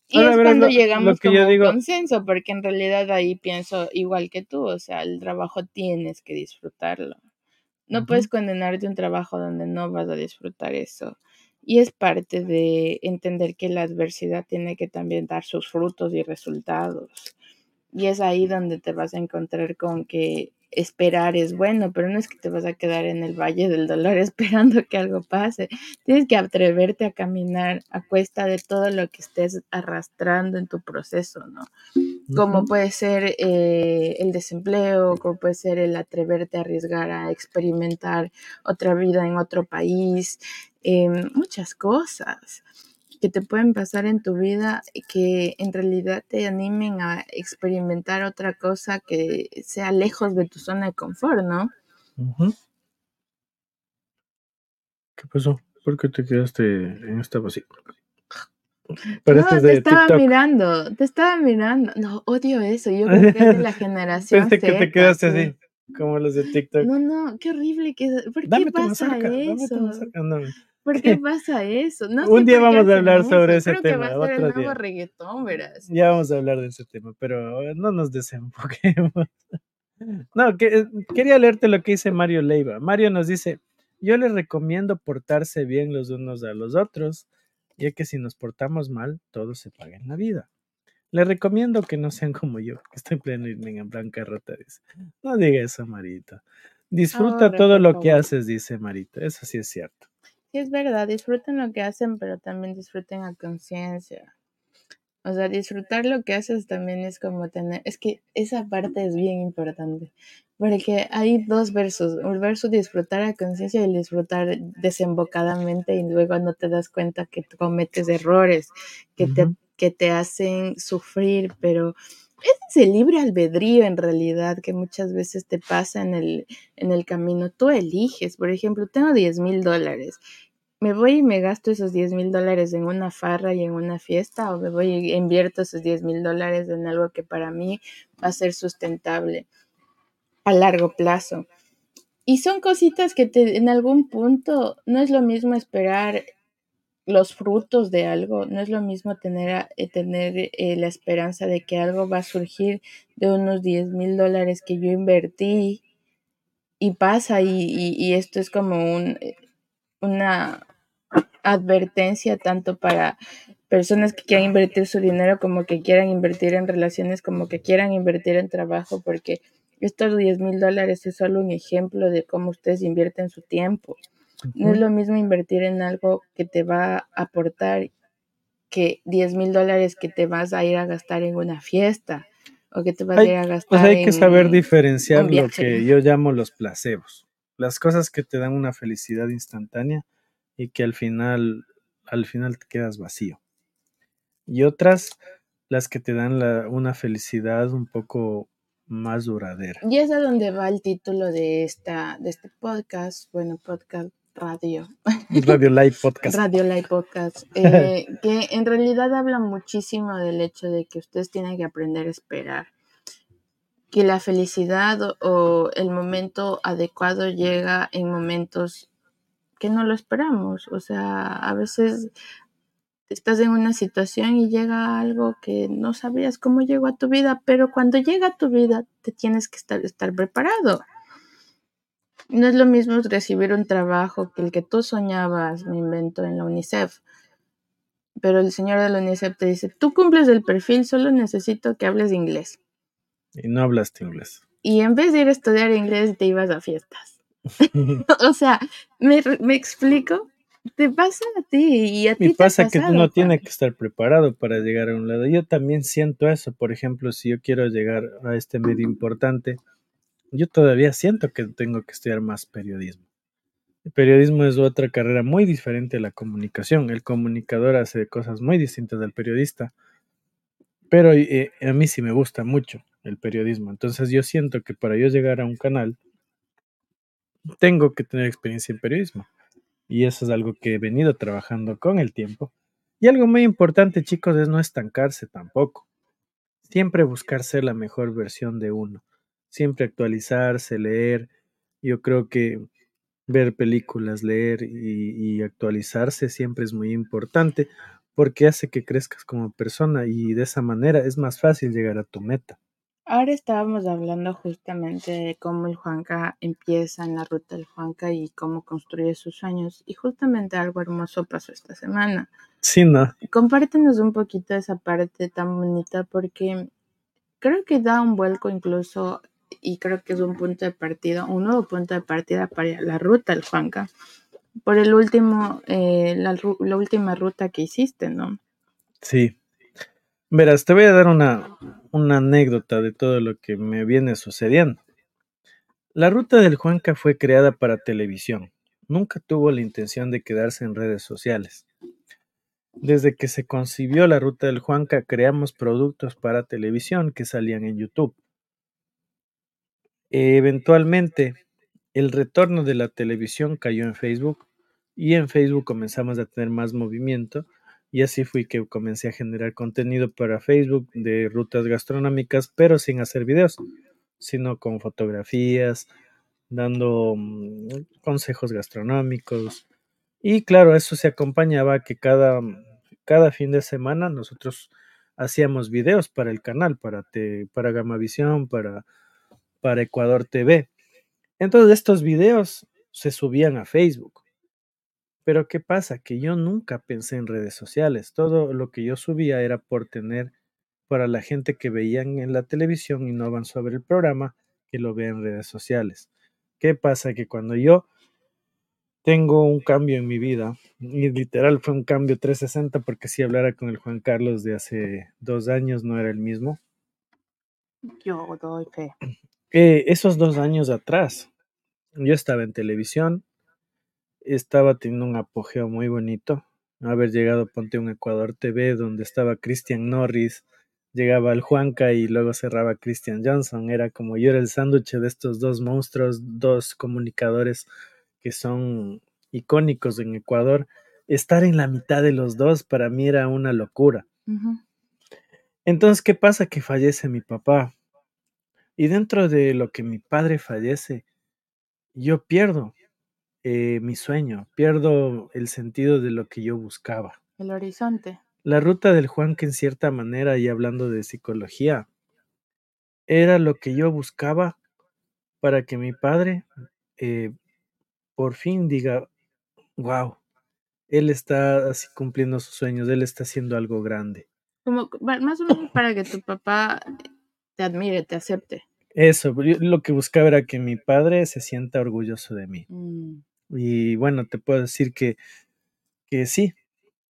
S3: Y
S2: Ahora
S3: es cuando
S2: lo-
S3: llegamos
S2: lo que
S3: como
S2: yo
S3: un consenso, porque en realidad ahí pienso igual que tú, o sea, el trabajo tienes que disfrutarlo. No puedes condenarte a un trabajo donde no vas a disfrutar eso. Y es parte de entender que la adversidad tiene que también dar sus frutos y resultados. Y es ahí donde te vas a encontrar con que esperar es bueno, pero no es que te vas a quedar en el valle del dolor [LAUGHS] esperando que algo pase. Tienes que atreverte a caminar a cuesta de todo lo que estés arrastrando en tu proceso, ¿no? Como puede ser eh, el desempleo, como puede ser el atreverte a arriesgar a experimentar otra vida en otro país, em, muchas cosas que te pueden pasar en tu vida que en realidad te animen a experimentar otra cosa que sea lejos de tu zona de confort, ¿no?
S2: ¿Qué pasó? ¿Por qué te quedaste en esta? Pareces
S3: no, te
S2: de
S3: estaba
S2: TikTok.
S3: mirando, te estaba mirando. No, odio eso. Yo creo que es de la [LAUGHS] generación
S2: Pensé que te quedaste
S3: sí.
S2: así, como los de TikTok.
S3: No, no, qué horrible que es. ¿Por qué
S2: Dame tu
S3: pasa
S2: mazorca, dame tu
S3: eso?
S2: mazorca. No,
S3: ¿Por qué pasa eso? No
S2: Un
S3: sé
S2: día vamos a hablar sobre ese
S3: Creo que va
S2: tema,
S3: a ser el
S2: otro
S3: nuevo
S2: día.
S3: reggaetón, verás.
S2: Ya vamos a hablar de ese tema, pero eh, no nos desenfoquemos. [LAUGHS] No, que, eh, quería leerte lo que dice Mario Leiva. Mario nos dice, yo les recomiendo portarse bien los unos a los otros, ya que si nos portamos mal, todo se paga en la vida. Les recomiendo que no sean como yo, que estoy pleno y en bancarrota, dice. No diga eso, Marito. Disfruta todo lo que haces, dice Marito. Eso sí es cierto.
S3: Sí, es verdad, disfruten lo que hacen, pero también disfruten a conciencia. O sea, disfrutar lo que haces también es como tener, es que esa parte es bien importante, porque hay dos versos, el verso disfrutar a conciencia y disfrutar desembocadamente y luego no te das cuenta que cometes errores, que, te, que te hacen sufrir, pero ese es el libre albedrío en realidad que muchas veces te pasa en el, en el camino. Tú eliges, por ejemplo, tengo 10 mil dólares me voy y me gasto esos 10 mil dólares en una farra y en una fiesta o me voy y invierto esos 10 mil dólares en algo que para mí va a ser sustentable a largo plazo. Y son cositas que te, en algún punto no es lo mismo esperar los frutos de algo, no es lo mismo tener, eh, tener eh, la esperanza de que algo va a surgir de unos 10 mil dólares que yo invertí y pasa y, y, esto es como un, eh, una advertencia tanto para personas que quieran invertir su dinero como que quieran invertir en relaciones, como que quieran invertir en trabajo, porque estos 10 mil dólares es solo un ejemplo de cómo ustedes invierten su tiempo. No es lo mismo invertir en algo que te va a aportar que 10 mil dólares que te vas a ir a gastar en una fiesta o que te vas a ir a gastar.
S2: Pues hay que saber diferenciar lo que yo llamo los placebos, las cosas que te dan una felicidad instantánea y que al final, al final te quedas vacío. Y otras, las que te dan la, una felicidad un poco más duradera.
S3: Y es a donde va el título de, esta, de este podcast, bueno, podcast radio.
S2: Radio Live Podcast.
S3: Radio Live Podcast, eh, [LAUGHS] que en realidad habla muchísimo del hecho de que ustedes tienen que aprender a esperar. Que la felicidad o el momento adecuado llega en momentos que no lo esperamos. O sea, a veces estás en una situación y llega algo que no sabías cómo llegó a tu vida, pero cuando llega a tu vida te tienes que estar, estar preparado. No es lo mismo recibir un trabajo que el que tú soñabas, me invento, en la UNICEF. Pero el señor de la UNICEF te dice, tú cumples el perfil, solo necesito que hables inglés.
S2: Y no hablaste inglés.
S3: Y en vez de ir a estudiar inglés, te ibas a fiestas. [LAUGHS] o sea, ¿me, ¿me explico? te pasa a ti y a ti.
S2: Y pasa que uno tiene que estar preparado para llegar a un lado. Yo también siento eso. Por ejemplo, si yo quiero llegar a este medio importante, yo todavía siento que tengo que estudiar más periodismo. El periodismo es otra carrera muy diferente a la comunicación. El comunicador hace cosas muy distintas del periodista. Pero eh, a mí sí me gusta mucho el periodismo. Entonces yo siento que para yo llegar a un canal, tengo que tener experiencia en periodismo. Y eso es algo que he venido trabajando con el tiempo. Y algo muy importante, chicos, es no estancarse tampoco. Siempre buscar ser la mejor versión de uno. Siempre actualizarse, leer. Yo creo que ver películas, leer y, y actualizarse siempre es muy importante porque hace que crezcas como persona y de esa manera es más fácil llegar a tu meta.
S3: Ahora estábamos hablando justamente de cómo el Juanca empieza en la ruta del Juanca y cómo construye sus sueños. Y justamente algo hermoso pasó esta semana.
S2: Sí, ¿no?
S3: Compártenos un poquito esa parte tan bonita porque creo que da un vuelco incluso y creo que es un punto de partida, un nuevo punto de partida para la ruta del Juanca. Por el último, eh, la, la última ruta que hiciste, ¿no?
S2: Sí. Verás, te voy a dar una, una anécdota de todo lo que me viene sucediendo. La ruta del Juanca fue creada para televisión. Nunca tuvo la intención de quedarse en redes sociales. Desde que se concibió la ruta del Juanca, creamos productos para televisión que salían en YouTube. Eventualmente, el retorno de la televisión cayó en Facebook y en Facebook comenzamos a tener más movimiento y así fui que comencé a generar contenido para Facebook de rutas gastronómicas, pero sin hacer videos, sino con fotografías, dando mm, consejos gastronómicos. Y claro, eso se acompañaba que cada, cada fin de semana nosotros hacíamos videos para el canal, para, te, para Gamavisión, para, para Ecuador TV. Entonces estos videos se subían a Facebook. Pero ¿qué pasa? Que yo nunca pensé en redes sociales. Todo lo que yo subía era por tener para la gente que veían en la televisión y no van sobre el programa, que lo vean en redes sociales. ¿Qué pasa? Que cuando yo tengo un cambio en mi vida, y literal fue un cambio 360 porque si hablara con el Juan Carlos de hace dos años no era el mismo.
S3: Yo doy fe.
S2: Eh, esos dos años atrás, yo estaba en televisión, estaba teniendo un apogeo muy bonito. Haber llegado, ponte un Ecuador TV, donde estaba Christian Norris, llegaba el Juanca y luego cerraba Christian Johnson. Era como yo era el sándwich de estos dos monstruos, dos comunicadores que son icónicos en Ecuador. Estar en la mitad de los dos para mí era una locura. Entonces, ¿qué pasa? Que fallece mi papá. Y dentro de lo que mi padre fallece, yo pierdo eh, mi sueño, pierdo el sentido de lo que yo buscaba.
S3: El horizonte.
S2: La ruta del Juan, que en cierta manera, y hablando de psicología, era lo que yo buscaba para que mi padre eh, por fin diga, wow, él está así cumpliendo sus sueños, él está haciendo algo grande.
S3: Como más o menos para que tu papá te admire, te acepte.
S2: Eso, yo lo que buscaba era que mi padre se sienta orgulloso de mí.
S3: Mm,
S2: Y bueno, te puedo decir que, que sí,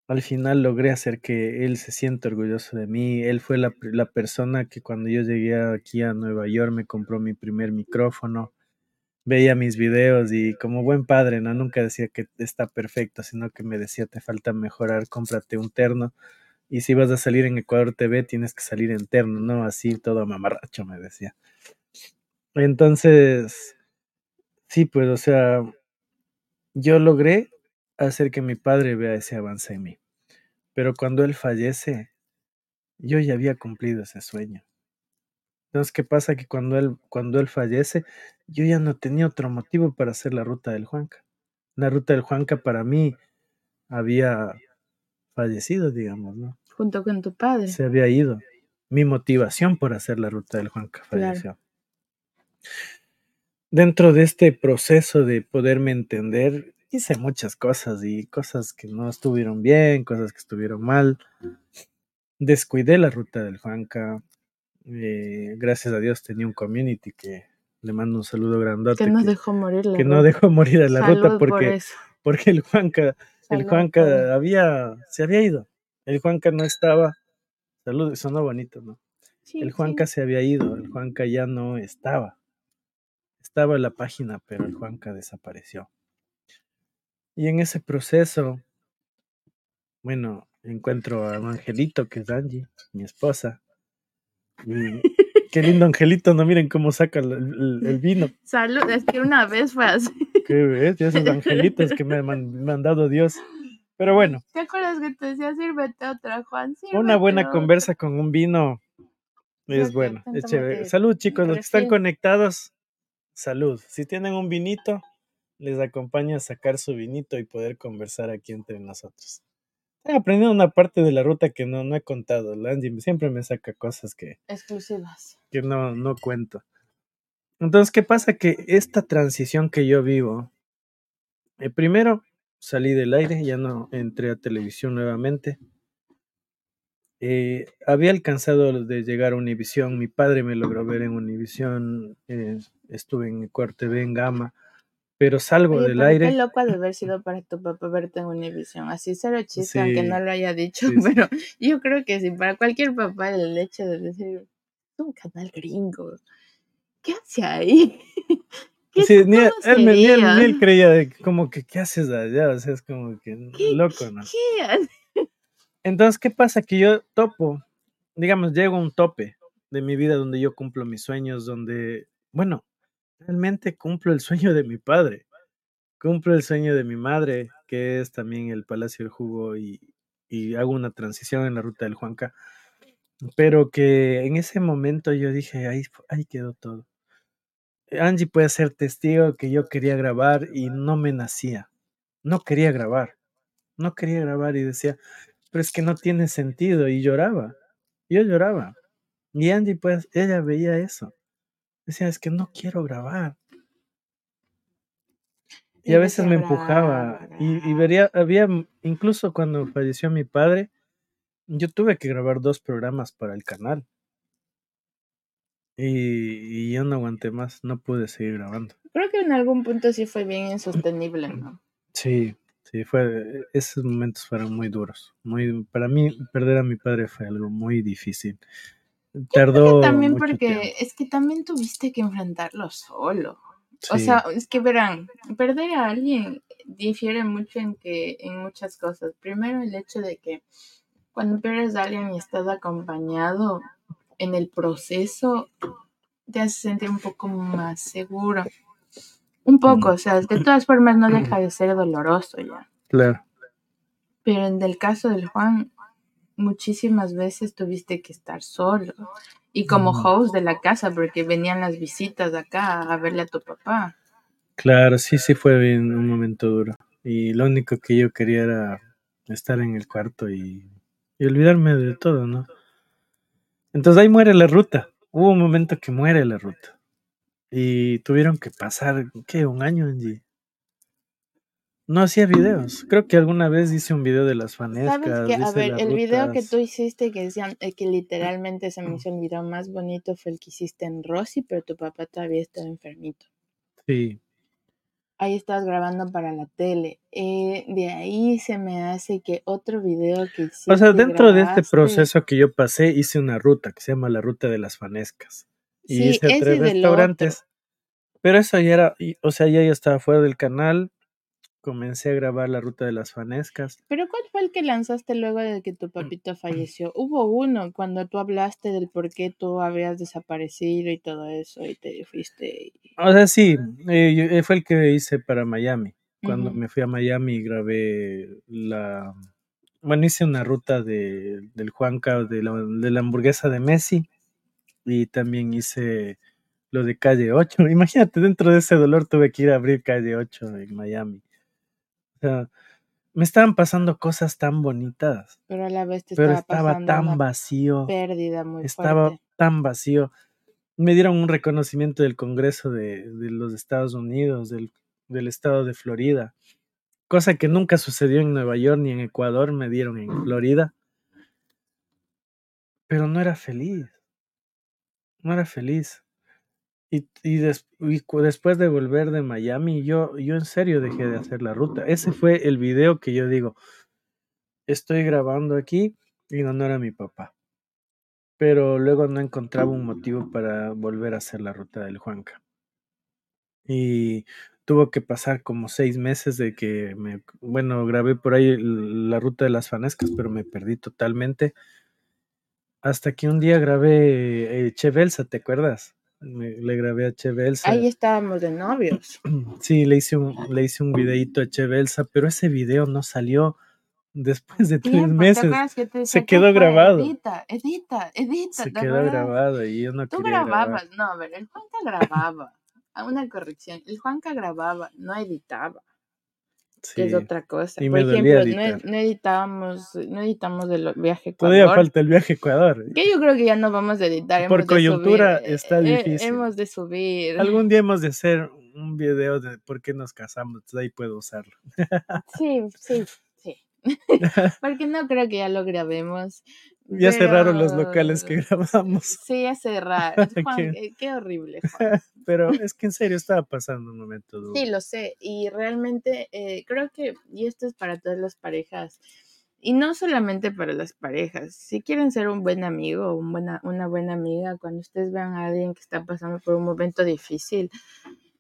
S2: al final logré hacer que él se sienta orgulloso de mí. Él fue la, la persona que cuando yo llegué aquí a Nueva York me compró mi primer micrófono. Veía mis videos y como buen padre, ¿no? Nunca decía que está perfecto, sino que me decía te falta mejorar, cómprate un terno. Y si vas a salir en Ecuador TV, tienes que salir en terno, ¿no? Así todo mamarracho, me decía. Entonces, sí, pues, o sea, yo logré hacer que mi padre vea ese avance en mí. Pero cuando él fallece, yo ya había cumplido ese sueño. Entonces, ¿qué pasa? Que cuando él, cuando él fallece, yo ya no tenía otro motivo para hacer la ruta del Juanca. La ruta del Juanca para mí había fallecido, digamos, ¿no?
S3: junto con tu padre.
S2: Se había ido. Mi motivación por hacer la ruta del Juanca
S3: Claro.
S2: Dentro de este proceso de poderme entender, hice muchas cosas y cosas que no estuvieron bien, cosas que estuvieron mal. Descuidé la ruta del Juanca. eh, gracias a Dios tenía un community que le mando un saludo grandote.
S3: que no
S2: que-
S3: dejó morir la
S2: que no dejó morir a la
S3: Salud
S2: ruta
S3: por
S2: porque, porque el Juanca, el
S3: por
S2: Juanca había, se había ido. El Juanca no estaba. Salud, sonó bonito, ¿no?
S3: Sí,
S2: El
S3: sí.
S2: Juanca se había ido, el Juanca ya no estaba. Estaba en la página, pero el Juanca desapareció. Y en ese proceso, bueno, encuentro a Angelito, que es Angie, mi esposa. Y qué lindo Angelito, no miren cómo saca el, el- el vino.
S3: Salud, es que una vez fue así.
S2: Qué ves, esos [LAUGHS] angelitos que me ha man- mandado Dios. Pero bueno,
S3: ¿Te acuerdas que te decía sírvete otra, Juan?
S2: una buena
S3: Sírvete
S2: conversa con un vino es bueno, es chévere. Salud, chicos, los que están conectados, salud. Si tienen un vinito, les acompaña a sacar su vinito y poder conversar aquí entre nosotros. Estoy aprendiendo una parte de la ruta que no, no he contado. La Angie siempre me saca cosas que.
S3: Exclusivas.
S2: que no, no cuento. Entonces, ¿qué pasa? Que esta transición que yo vivo, eh, primero salí del aire, ya no entré a televisión nuevamente. Eh, había alcanzado de llegar a Univisión, mi padre me logró ver en Univisión, eh, estuve en Ecuador TV, en Gama, pero salgo
S3: Oye,
S2: del
S3: pero
S2: aire.
S3: qué loco de haber sido para tu papá verte en Univision. Así cero chiste,
S2: Sí.
S3: aunque no lo haya dicho,
S2: Sí,
S3: pero yo creo que sí, para cualquier papá el hecho de decir, es un canal gringo, ¿qué hace ahí? [LAUGHS] ¿Qué
S2: Sí, ni, él, ni él- ni él creía de como que, ¿qué haces allá? O sea, es como que
S3: ¿Qué-
S2: loco, ¿no?
S3: ¿Qué hace?
S2: Entonces, ¿qué pasa? Que yo topo, digamos, llego a un tope de mi vida donde yo cumplo mis sueños, donde, bueno, realmente cumplo el sueño de mi padre, cumplo el sueño de mi madre, que es también el Palacio del Jugo, y, hago una transición en la ruta del Juanca, pero que en ese momento yo dije, ahí, ahí quedó todo. Angie puede ser testigo que yo quería grabar y no me nacía, no quería grabar, no quería grabar y decía, pero es que no tiene sentido y lloraba. Yo lloraba. Y Angie, pues, ella veía eso. Decía, es que no quiero grabar. Y a veces me empujaba.
S3: "Graba,
S2: Y, y
S3: graba".
S2: vería, había, incluso cuando falleció mi padre, yo tuve que grabar dos programas para el canal. Y, y yo no aguanté más, no pude seguir grabando.
S3: Creo que en algún punto sí fue bien insostenible, ¿no?
S2: Sí, sí, fue, esos momentos fueron muy duros. Muy, para mí, perder a mi padre fue algo muy difícil. Tardó
S3: También
S2: mucho
S3: porque
S2: tiempo.
S3: es que también tuviste que enfrentarlo solo. O sea, es que verán, perder a alguien difiere mucho en que en muchas cosas. Primero el hecho de que cuando pierdes a alguien y estás acompañado en el proceso te hace sentir un poco más seguro. Un poco, o sea, de todas formas no deja de ser doloroso ya.
S2: Claro.
S3: Pero en el caso del Juan, muchísimas veces tuviste que estar solo. Y como
S2: Ujú.
S3: host de la casa, porque venían las visitas acá a verle a tu papá.
S2: Claro, sí, sí fue bien un momento duro. Y lo único que yo quería era estar en el cuarto y, y olvidarme de todo, ¿no? Entonces ahí muere la ruta. Hubo un momento que muere la ruta. Y tuvieron que pasar, ¿qué? Un año, Angie. No hacía videos. Creo que alguna vez hice un video de las
S3: Sabes
S2: fanescas.
S3: que, a ver, el video que tú hiciste, que decían eh, que literalmente se me hizo el video más bonito, fue el que hiciste en Rosy, pero tu papá todavía estaba enfermito.
S2: Sí.
S3: Ahí estabas grabando para la tele. Eh, de ahí se me hace que otro video que hiciste.
S2: O sea, dentro de este proceso que yo pasé, hice una ruta que se llama la ruta de las fanescas. Y
S3: Sí,
S2: hice tres restaurantes. Pero eso ya era, o sea, ya yo estaba fuera del canal. Comencé a grabar la ruta de las fanescas.
S3: Pero ¿cuál fue el que lanzaste luego de que tu papito falleció? Hubo uno cuando tú hablaste del por qué tú habías desaparecido y todo eso y te fuiste. y-
S2: O sea, sí, eh, eh, fue el que hice para Miami. Cuando me fui a Miami grabé la... Bueno, hice una ruta de, del Juanca, de la, de la hamburguesa de Messi. Y también hice lo de Calle 8. [LAUGHS] Imagínate, dentro de ese dolor tuve que ir a abrir Calle 8 en Miami. O sea, me estaban pasando cosas tan bonitas,
S3: Pero a la vez te
S2: pero
S3: estaba
S2: estaba tan
S3: una
S2: vacío.
S3: pérdida muy
S2: estaba
S3: fuerte.
S2: tan vacío. Me dieron un reconocimiento del Congreso de, de los Estados Unidos, del, del estado de Florida, cosa que nunca sucedió en Nueva York ni en Ecuador, me dieron en Florida, pero no era feliz, no era feliz. Y, y, des- y después de volver de Miami, yo, yo en serio dejé de hacer la ruta. Ese fue el video que yo digo, estoy grabando aquí en honor a mi papá. Pero luego no encontraba un motivo para volver a hacer la ruta del Juanca. Y tuvo que pasar como seis meses de que me, bueno, grabé por ahí la ruta de las fanescas, pero me perdí totalmente. Hasta que un día grabé eh, Che Belsa, ¿te acuerdas? Me- le grabé a Che Belsa.
S3: Ahí estábamos de novios. [CLEARS THROAT]
S2: Sí, le hice un, le hice un videito a Che Belsa, pero ese video no salió después de tres
S3: Tiempo, ¿te
S2: meses.
S3: que te
S2: Se
S3: "¿Qué
S2: quedó grabado.
S3: Edita, edita, edita.
S2: Se
S3: ¿te
S2: quedó grabado y yo no
S3: Tú
S2: quería grabar.
S3: grababas, no, a ver, el Juanca grababa. Una corrección, el Juanca grababa, no editaba, que es otra cosa.
S2: y
S3: Por ejemplo, no, e- no editábamos, no editamos el viaje a
S2: Todavía
S3: Ecuador.
S2: falta el viaje a Ecuador.
S3: Que yo creo que ya no vamos a editar.
S2: Por coyuntura
S3: subir, eh,
S2: está
S3: eh,
S2: difícil.
S3: hemos de subir.
S2: Algún día hemos de hacer un video de por qué nos casamos, ahí puedo usarlo.
S3: Sí, sí, sí. [LAUGHS] Porque no creo que ya lo grabemos.
S2: Ya cerraron los locales que
S3: pero- [LAUGHS]
S2: grabamos,
S3: Sí, ya cerraron. [LAUGHS] Juan,
S2: ¿Qué?
S3: qué, horrible, [LAUGHS] Juan.
S2: pero es que en serio estaba pasando un momento duro.
S3: Sí, lo sé. Y realmente eh, creo que, y esto es para todas las parejas, y no solamente para las parejas, si quieren ser un buen amigo o un buena, una buena amiga, cuando ustedes vean a alguien que está pasando por un momento difícil,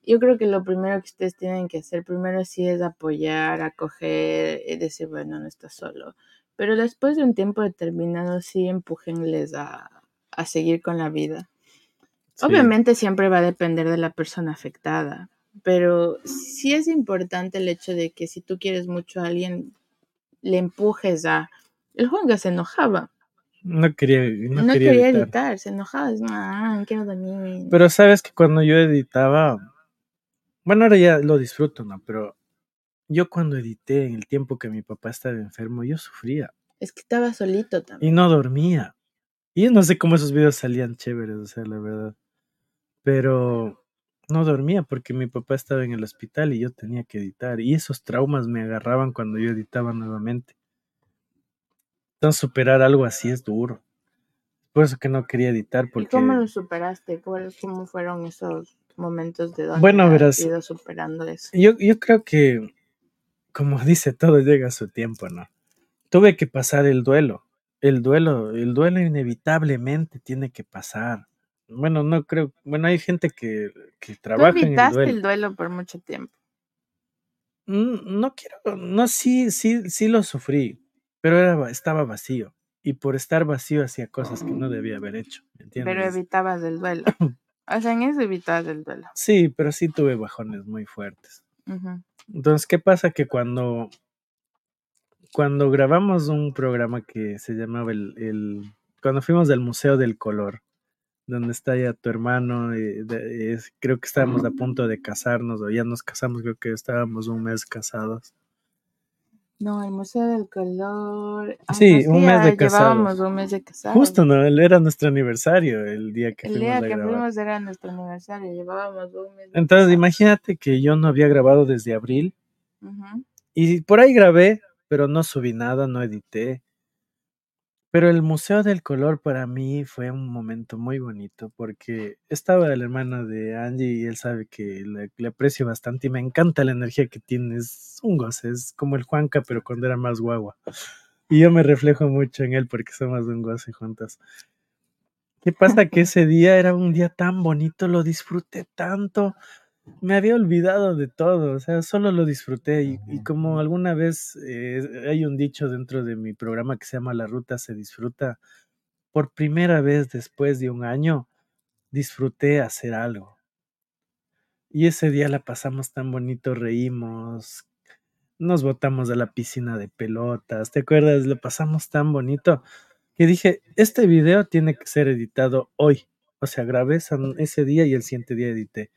S3: yo creo que lo primero que ustedes tienen que hacer primero sí es apoyar, acoger, y decir, bueno, no estás solo. Pero después de un tiempo determinado, sí empújenles a, a seguir con la vida.
S2: Sí.
S3: Obviamente siempre va a depender de la persona afectada, pero sí es importante el hecho de que si tú quieres mucho a alguien, le empujes a... El Juanga se enojaba,
S2: No quería, no
S3: no,
S2: quería,
S3: quería
S2: editar.
S3: editar, se enojaba, es, ah, quiero dormir.
S2: Pero sabes que cuando yo editaba, bueno, ahora ya lo disfruto, ¿no? Pero yo cuando edité en el tiempo que mi papá estaba enfermo, yo sufría
S3: Es que estaba solito también.
S2: y no dormía. Y yo no sé cómo esos videos salían chéveres, o sea, la verdad. Pero no dormía porque mi papá estaba en el hospital y yo tenía que editar. Y esos traumas me agarraban cuando yo editaba nuevamente. Entonces superar algo así es duro. Por eso que no quería editar
S3: ¿Y
S2: porque...
S3: cómo lo superaste? ¿Cuál- ¿Cómo fueron esos momentos de donde
S2: Bueno, verás,
S3: ido superando eso?
S2: Yo, yo creo que, como dice, todo llega a su tiempo, ¿no? Tuve que pasar el duelo. El duelo, el duelo inevitablemente tiene que pasar. Bueno, no creo, bueno, hay gente que, que
S3: Tú
S2: trabaja en el
S3: evitaste
S2: duelo.
S3: el duelo por mucho tiempo.
S2: Mm, No quiero, no, sí, sí, sí lo sufrí, pero era, estaba vacío. Y por estar vacío hacía cosas que no debía haber hecho, ¿me
S3: Pero
S2: entiendes?
S3: evitabas el duelo. [COUGHS] O sea, en eso evitabas el duelo.
S2: Sí, pero sí tuve bajones muy fuertes.
S3: Ujú.
S2: Entonces, ¿qué pasa? Que cuando, cuando grabamos un programa que se llamaba el, el- cuando fuimos del Museo del Color, donde está ya tu hermano. eh, de- es- creo que estábamos a punto de casarnos, o ya nos casamos, creo que estábamos un mes casados.
S3: No, el Museo del Color. Ay,
S2: Sí,
S3: no,
S2: un mes de casados.
S3: Llevábamos un mes de casados.
S2: Justo, ¿no? Era nuestro aniversario el día que
S3: El
S2: fuimos
S3: día
S2: a
S3: que
S2: grabar.
S3: fuimos era nuestro aniversario, llevábamos un mes. de
S2: Entonces,
S3: casados.
S2: imagínate que yo no había grabado desde abril
S3: Ujú.
S2: y por ahí grabé, pero no subí nada, no edité. Pero el Museo del Color para mí fue un momento muy bonito porque estaba el hermano de Angie y él sabe que le, aprecio bastante y me encanta la energía que tiene. Es un goce, es como el Juanca, pero cuando era más guagua. Y yo me reflejo mucho en él porque somos un goce juntos. ¿Qué pasa? Que ese día era un día tan bonito, lo disfruté tanto. Me había olvidado de todo, o sea, solo lo disfruté y, y como alguna vez eh, hay un dicho dentro de mi programa que se llama La Ruta se disfruta, por primera vez después de un año disfruté hacer algo. Y ese día la pasamos tan bonito, reímos, nos botamos a la piscina de pelotas, ¿te acuerdas? Lo pasamos tan bonito que dije, este video tiene que ser editado hoy. O sea, grabé ese día y el siguiente día edité.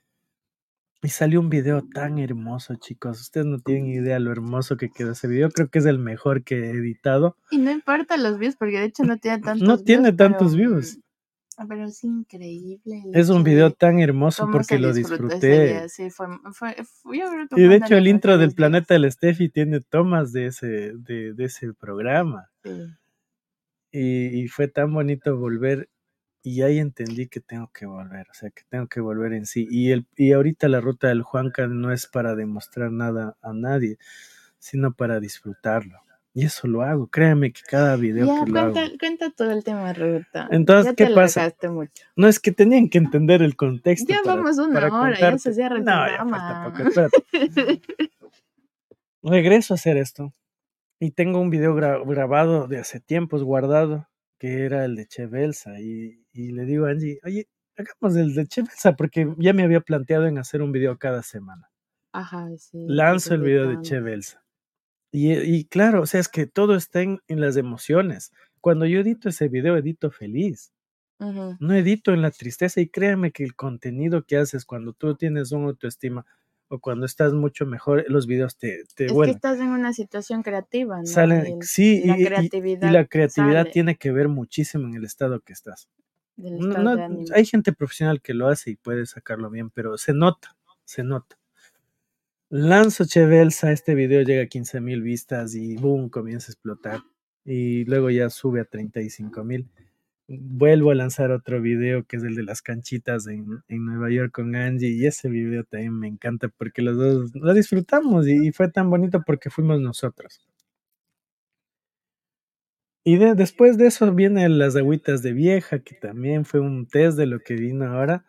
S2: Y salió un video tan hermoso, chicos. Ustedes no tienen idea lo hermoso que quedó ese video. Creo que es el mejor que he editado.
S3: Y no importa los views, porque de hecho no tiene tantos
S2: No
S3: views,
S2: tiene tantos
S3: pero-
S2: views.
S3: Ah, Pero es increíble.
S2: Es un video
S3: de
S2: tan hermoso porque lo disfruté.
S3: sí, fue, fue- fue- yo creo que
S2: Y de hecho el intro del planeta del Steffi tiene tomas de ese, de, de ese programa.
S3: Sí.
S2: Y, y fue tan bonito volver. Y ahí entendí que tengo que volver, o sea, que tengo que volver en sí. Y, el, y ahorita la ruta del Juanca no es para demostrar nada a nadie, sino para disfrutarlo. Y eso lo hago, créanme que cada video
S3: Ya,
S2: que lo hago.
S3: cuenta, cuenta todo el tema ruta.
S2: Entonces,
S3: ya
S2: ¿qué
S3: te
S2: pasa?
S3: mucho.
S2: No es que tenían que entender el contexto.
S3: Ya
S2: para-
S3: vamos una
S2: para
S3: hora, ya se cierra el
S2: No, ya falta poco, espérate. [LAUGHS] Regreso a hacer esto. Y tengo un video gra- grabado de hace tiempos guardado, que era el de Chevelsa. Y, y le digo a Angie, oye, hagamos el de Chevelsa, porque ya me había planteado en hacer un video cada semana.
S3: Ajá, sí.
S2: Lanzo el video de. Chevelsa. Y, y claro, o sea, es que todo está en, en las emociones. Cuando yo edito ese video, edito feliz.
S3: Ujú.
S2: No edito en la tristeza y créeme que el contenido que haces cuando tú tienes una autoestima o cuando estás mucho mejor, los videos te, te
S3: Es que estás en una situación creativa, ¿no?
S2: Salen,
S3: Y el-
S2: sí,
S3: la
S2: y-
S3: creatividad
S2: y la creatividad tiene que ver muchísimo en el estado que estás.
S3: Del
S2: No- no- hay gente profesional que lo hace y puede sacarlo bien, pero se nota, se nota. Lanzo Chevelsa, este video llega a 15 mil vistas y boom, comienza a explotar. Y luego ya sube a 35 mil. Vuelvo a lanzar otro video que es el de las canchitas en, en Nueva York con Angie y ese video también me encanta porque los dos lo disfrutamos y, y fue tan bonito porque fuimos nosotros. Y de- después de eso vienen las agüitas de vieja, que también fue un test de lo que vino ahora.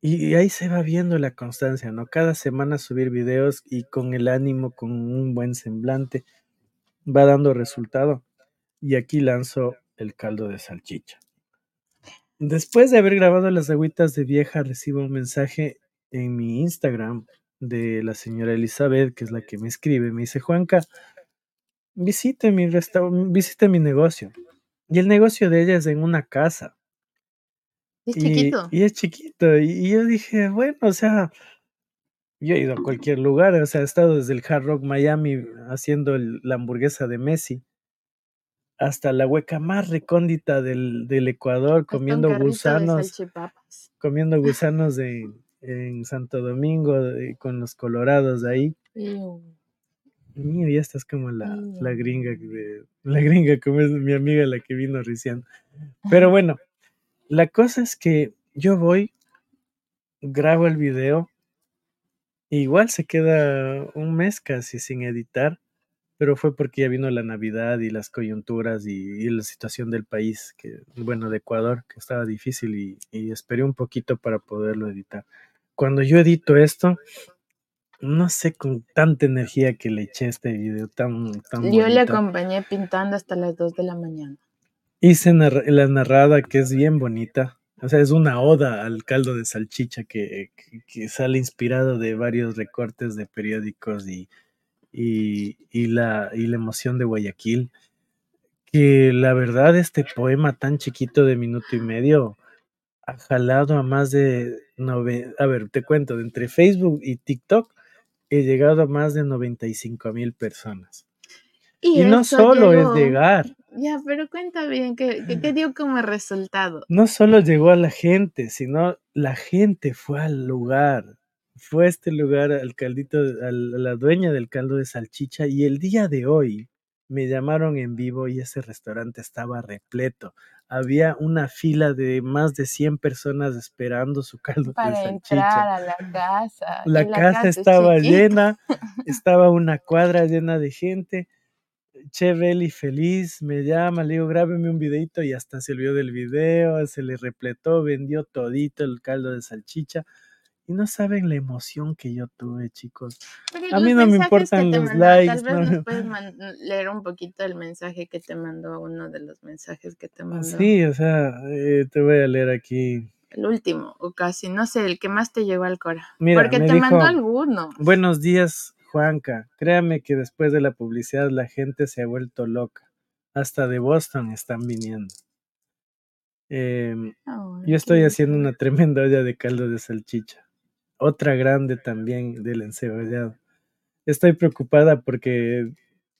S2: Y, y ahí se va viendo la constancia, ¿no? Cada semana subir videos y con el ánimo, con un buen semblante, va dando resultado. Y aquí lanzo el caldo de salchicha. Después de haber grabado las agüitas de vieja, recibo un mensaje en mi Instagram de la señora Elizabeth, que es la que me escribe. Me dice, Juanca, visite mi visite mi negocio. Y el negocio de ella es en una casa.
S3: Es
S2: Y,
S3: chiquito.
S2: y es chiquito. Y, yo dije, bueno, o sea, yo he ido a cualquier lugar, o sea, he estado desde el Hard Rock Miami haciendo el- la hamburguesa de Messi hasta la hueca más recóndita del, del Ecuador,
S3: Hasta
S2: comiendo
S3: de
S2: gusanos, comiendo [LAUGHS] gusanos en, en Santo Domingo con los colorados ahí. Mío, ya estás como la, la
S3: Mm.
S2: gringa, de- la gringa como es mi amiga la que vino recién. Pero bueno, la cosa es que yo voy, grabo el video, igual se queda un mes casi sin editar, pero fue porque ya vino la Navidad y las coyunturas y, y la situación del país, que bueno, de Ecuador, que estaba difícil y, y esperé un poquito para poderlo editar. Cuando yo edito esto, no sé con tanta energía que le eché a este video tan, tan
S3: Yo le acompañé pintando hasta las 2 de la mañana.
S2: Hice narra- la narrada que es bien bonita. O sea, es una oda al caldo de salchicha que, que- que sale inspirado de varios recortes de periódicos y, y, y la, y la emoción de Guayaquil. Que la verdad, este poema tan chiquito de minuto y medio ha jalado a más de nove... A ver, te cuento, entre Facebook y TikTok he llegado a más de 95 mil personas. Y, no solo
S3: llegó-
S2: es llegar,
S3: Ya, pero cuenta bien, ¿qué, qué, qué dio como resultado?
S2: no solo llegó a la gente, sino la gente fue al lugar. Fue a este lugar al caldito, al- a la dueña del caldo de salchicha y el día de hoy me llamaron en vivo y ese restaurante estaba repleto. Había una fila de más de 100 personas esperando su caldo de
S3: Para
S2: salchicha.
S3: entrar a la casa.
S2: La casa
S3: es
S2: estaba
S3: chiquita.
S2: llena, [LAUGHS] estaba una cuadra llena de gente. Che Belly feliz, me llama, le digo, grábeme un videito y hasta se olvidó del video, se le repletó, vendió todito el caldo de salchicha. Y no saben la emoción que yo tuve, chicos.
S3: Pero
S2: A mí no me importan los
S3: mandó,
S2: likes,
S3: Tal vez
S2: no
S3: nos puedes [LAUGHS] leer un poquito el mensaje que te mandó, uno de los mensajes que te mandó.
S2: Sí, o sea, eh, te voy a leer aquí.
S3: El último, o casi, no sé, el que más te llegó al cora.
S2: Mira,
S3: Porque
S2: me
S3: te mandó
S2: dijo-
S3: alguno.
S2: Buenos días, Juanca. Créame que después de la publicidad la gente se ha vuelto loca. Hasta de Boston están viniendo. Em, Yo estoy haciendo una tremenda olla de caldo de salchicha. Otra grande también del encebollado. Estoy preocupada porque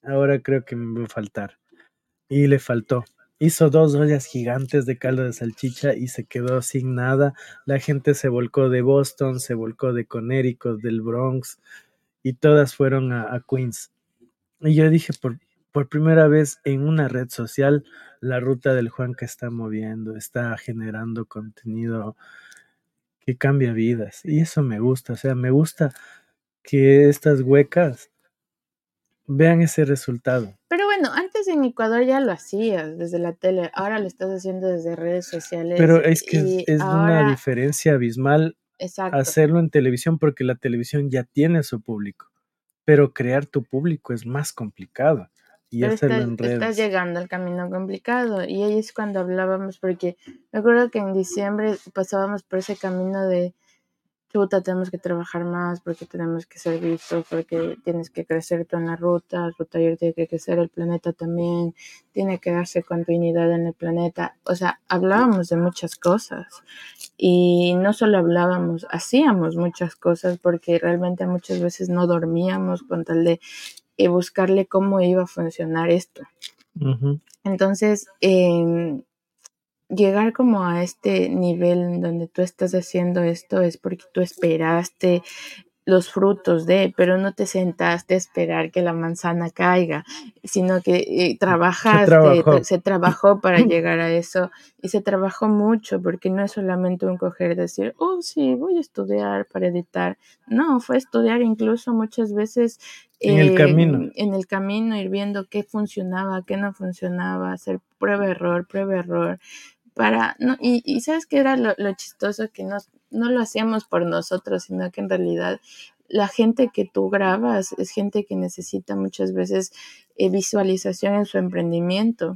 S2: ahora creo que me va a faltar. Y le faltó. Hizo dos ollas gigantes de caldo de salchicha y se quedó sin nada. La gente se volcó de Boston, se volcó de Connecticut, del Bronx y todas fueron a, a Queens. Y yo dije, por, por primera vez en una red social, la ruta del Juan que está moviendo, está generando contenido que cambia vidas. Y eso me gusta, o sea, me gusta que estas huecas vean ese resultado.
S3: Pero bueno, antes en Ecuador ya lo hacías desde la tele, ahora lo estás haciendo desde redes sociales.
S2: Pero es que es,
S3: ahora,
S2: una diferencia abismal
S3: Exacto.
S2: hacerlo en televisión porque la televisión ya tiene su público, pero crear tu público es más complicado y
S3: estás, llegando al camino complicado. Y ahí es cuando hablábamos, porque me acuerdo que en diciembre pasábamos por ese camino de chuta, tenemos que trabajar más, porque tenemos que ser vistos, porque tienes que crecer tú en la ruta, ruta ayer tiene que crecer el planeta también, tiene que darse continuidad en el planeta. O sea, hablábamos de muchas cosas. Y no solo hablábamos, hacíamos muchas cosas, porque realmente muchas veces no dormíamos con tal de eh, buscarle cómo iba a funcionar esto. Entonces, em, llegar como a este nivel en donde tú estás haciendo esto es porque tú esperaste los frutos de, pero no te sentaste a esperar que la manzana caiga, sino que eh, trabajaste,
S2: trabajó.
S3: tra- se trabajó para llegar a eso y se trabajó mucho porque no es solamente un coger y decir, oh sí, voy a estudiar para editar, no, fue estudiar incluso muchas veces
S2: En el
S3: eh,
S2: camino.
S3: en el camino, ir viendo qué funcionaba, qué no funcionaba, hacer prueba error, prueba error, para, no, y, y sabes qué era lo, lo chistoso que no, no lo hacíamos por nosotros, sino que en realidad la gente que tú grabas es gente que necesita muchas veces eh, visualización en su emprendimiento.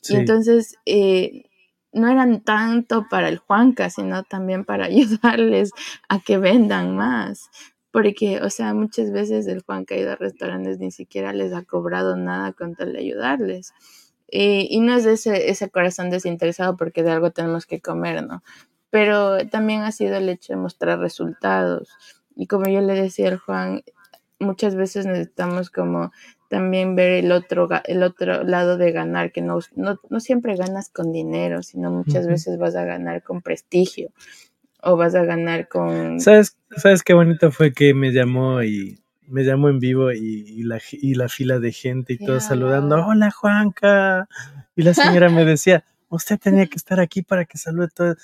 S2: Sí.
S3: Y entonces eh, no eran tanto para el Juanca, sino también para [LAUGHS] ayudarles a que vendan más. Porque, o sea, muchas veces el Juanca ha ido a restaurantes, ni siquiera les ha cobrado nada con tal de ayudarles. Eh, y no es ese, ese corazón desinteresado porque de algo tenemos que comer, ¿no? Pero también ha sido el hecho de mostrar resultados. Y como yo le decía al Juan, muchas veces necesitamos como también ver el otro, el otro lado de ganar, que no, no, no siempre ganas con dinero, sino muchas veces vas a ganar con prestigio o vas a ganar con...
S2: ¿Sabes, ¿Sabes qué bonito fue que me llamó y me llamó en vivo y, y la, y la fila de gente y todos
S3: Ya.
S2: saludando, hola Juanca. Y la señora me decía, usted tenía que estar aquí para que salude a todos.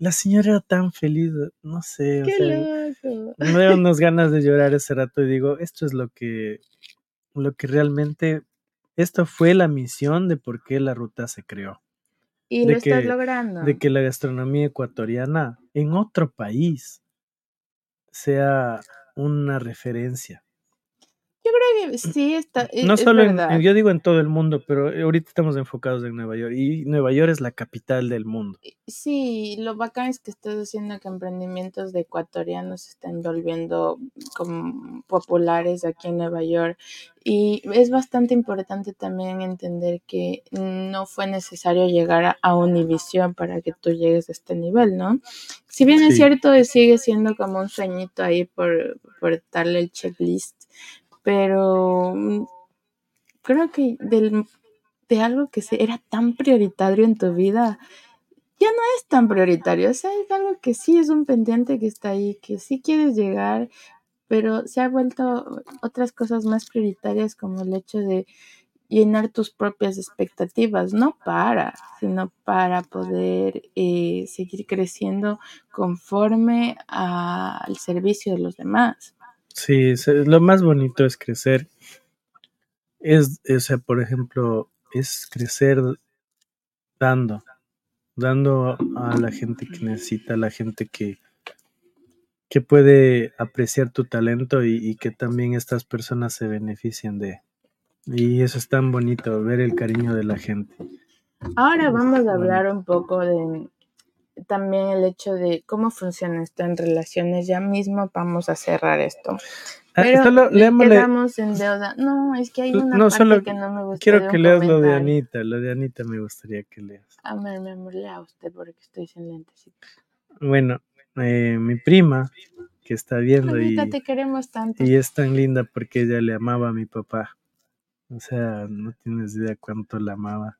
S2: La señora era tan feliz, no sé, o
S3: ¡Qué
S2: sea,
S3: loco!
S2: me dio unas [LAUGHS] ganas de llorar ese rato y digo, esto es lo que, lo que realmente, esto fue la misión de por qué la ruta se creó.
S3: Y
S2: de
S3: lo estás logrando.
S2: de que la gastronomía ecuatoriana en otro país sea una referencia.
S3: Sí está. e-
S2: No
S3: es
S2: solo en, yo digo en todo el mundo, pero ahorita estamos enfocados en Nueva York y Nueva York es la capital del mundo.
S3: Sí, lo bacán es que estás haciendo que emprendimientos de ecuatorianos se estén volviendo como populares aquí en Nueva York. Y es bastante importante también entender que no fue necesario llegar a, a Univision para que tú llegues a este nivel, ¿no? Si bien es cierto, sigue siendo como un sueñito ahí por, por darle el checklist, pero mm, creo que del, de algo que se- era tan prioritario en tu vida, ya no es tan prioritario. O sea, es algo que sí es un pendiente que está ahí, que sí quieres llegar, pero se ha vuelto otras cosas más prioritarias como el hecho de llenar tus propias expectativas, no para, sino para poder eh, seguir creciendo conforme al servicio de los demás.
S2: Sí, lo más bonito es crecer. Es, o sea, por ejemplo, es crecer dando, dando a la gente que necesita, a la gente que, que puede apreciar tu talento y, y que también estas personas se beneficien de. Y eso es tan bonito, ver el cariño de la gente.
S3: Ahora vamos a hablar un poco de también el hecho de cómo funciona esto en relaciones. Ya mismo vamos a cerrar esto.
S2: Ah,
S3: Pero
S2: solo
S3: quedamos en deuda. No, es que hay una
S2: No,
S3: parte
S2: solo
S3: que no me gusta.
S2: quiero que leas lo de. Anita, lo de Anita me gustaría que leas.
S3: A ver, mi amor, lea usted porque estoy sin lentecitos.
S2: Bueno, eh, mi prima que está viendo y,
S3: Anita, te queremos tanto.
S2: y es tan linda porque ella le amaba a mi papá. O sea, no tienes idea cuánto la amaba.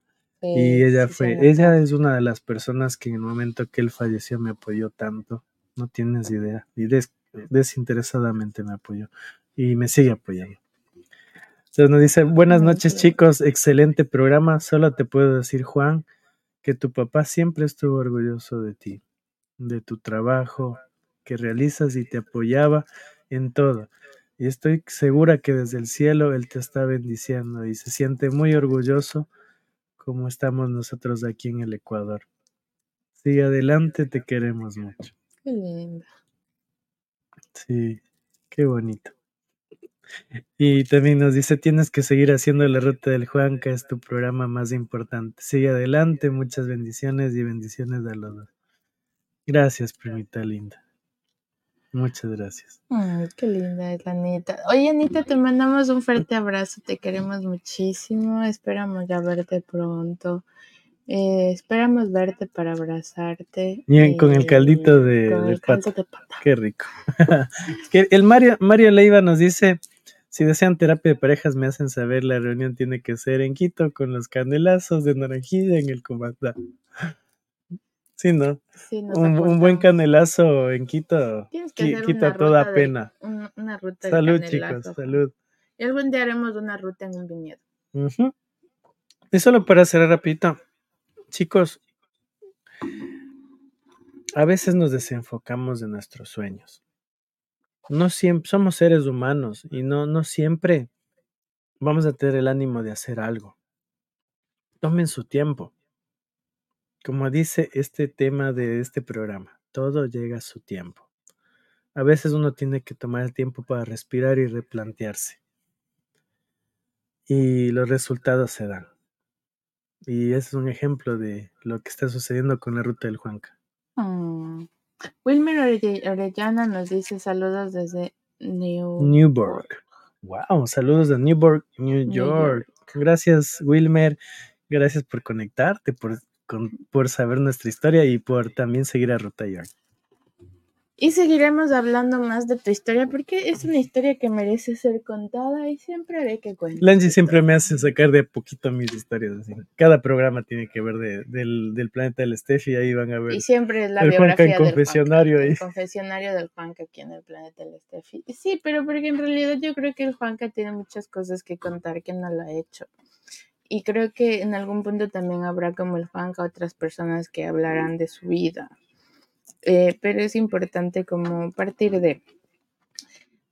S2: Y ella
S3: sí
S2: fue, ella es una de las personas que en el momento que él falleció me apoyó tanto. No tienes idea. Y des- desinteresadamente me apoyó. Y me sigue apoyando. Entonces nos dice, buenas
S3: Ay,
S2: noches
S3: qué
S2: chicos, excelente programa. Solo te puedo decir, Juan, que tu papá siempre estuvo orgulloso de ti, de tu trabajo que realizas y te apoyaba en todo. Y estoy segura que desde el cielo Él te está bendiciendo y se siente muy orgulloso como estamos nosotros aquí en el Ecuador. Sigue adelante, te queremos mucho.
S3: Qué linda.
S2: Sí, qué bonito. Y también nos dice, tienes que seguir haciendo la ruta del Juanca, es tu programa más importante. Sigue adelante, muchas bendiciones y bendiciones a los dos. Gracias, primita linda. Muchas gracias.
S3: Ay, qué linda es la Anita. Oye, Anita, te mandamos un [LAUGHS] fuerte abrazo. Te queremos muchísimo. Esperamos ya verte pronto. Eh, esperamos verte para abrazarte.
S2: Bien, con el caldito de-
S3: con
S2: de
S3: el caldo
S2: pata.
S3: de pata.
S2: Qué rico. [LAUGHS] Que el Mario, Mario Leiva nos dice, si desean terapia de parejas, me hacen saber, la reunión tiene que ser en Quito con los canelazos de naranjilla en el comandante. Sí, ¿no?
S3: Sí,
S2: Un, un buen canelazo en Quito
S3: que
S2: quita
S3: una
S2: toda
S3: de-
S2: pena.
S3: un- una ruta
S2: Salud, chicos, salud.
S3: Y algún día haremos una ruta en un viñedo.
S2: Ujú. Y solo para cerrar rapidito, chicos, a veces nos desenfocamos de nuestros sueños. No siempre somos seres humanos y no, no siempre vamos a tener el ánimo de hacer algo. Tomen su tiempo. Como dice este tema de este programa, todo llega a su tiempo. A veces uno tiene que tomar el tiempo para respirar y replantearse. Y los resultados se dan. Y ese es un ejemplo de lo que está sucediendo con la ruta del Juanca.
S3: Mm. Wilmer Ore- Orellana nos dice saludos desde New
S2: Newburgh. Wow, saludos de Newburgh, New
S3: New
S2: York. Gracias, Wilmer. Gracias por conectarte, por, con- por saber nuestra historia y por también seguir a Ruta York.
S3: Y seguiremos hablando más de tu historia porque es una historia que merece ser contada y siempre haré que cuentes.
S2: Lange siempre me hace sacar de poquito mis historias. así. Cada programa tiene que ver de- del, del planeta del Steffi y ahí van a ver.
S3: Y siempre la
S2: el Juanca en
S3: biografía del
S2: confesionario
S3: Juanca, el confesionario del Juanca aquí en el planeta del Steffi. Sí, pero porque en realidad yo creo que el Juanca tiene muchas cosas que contar que no lo ha hecho. Y creo que en algún punto también habrá como el Juanca otras personas que hablarán de su vida. Eh, pero es importante como partir de...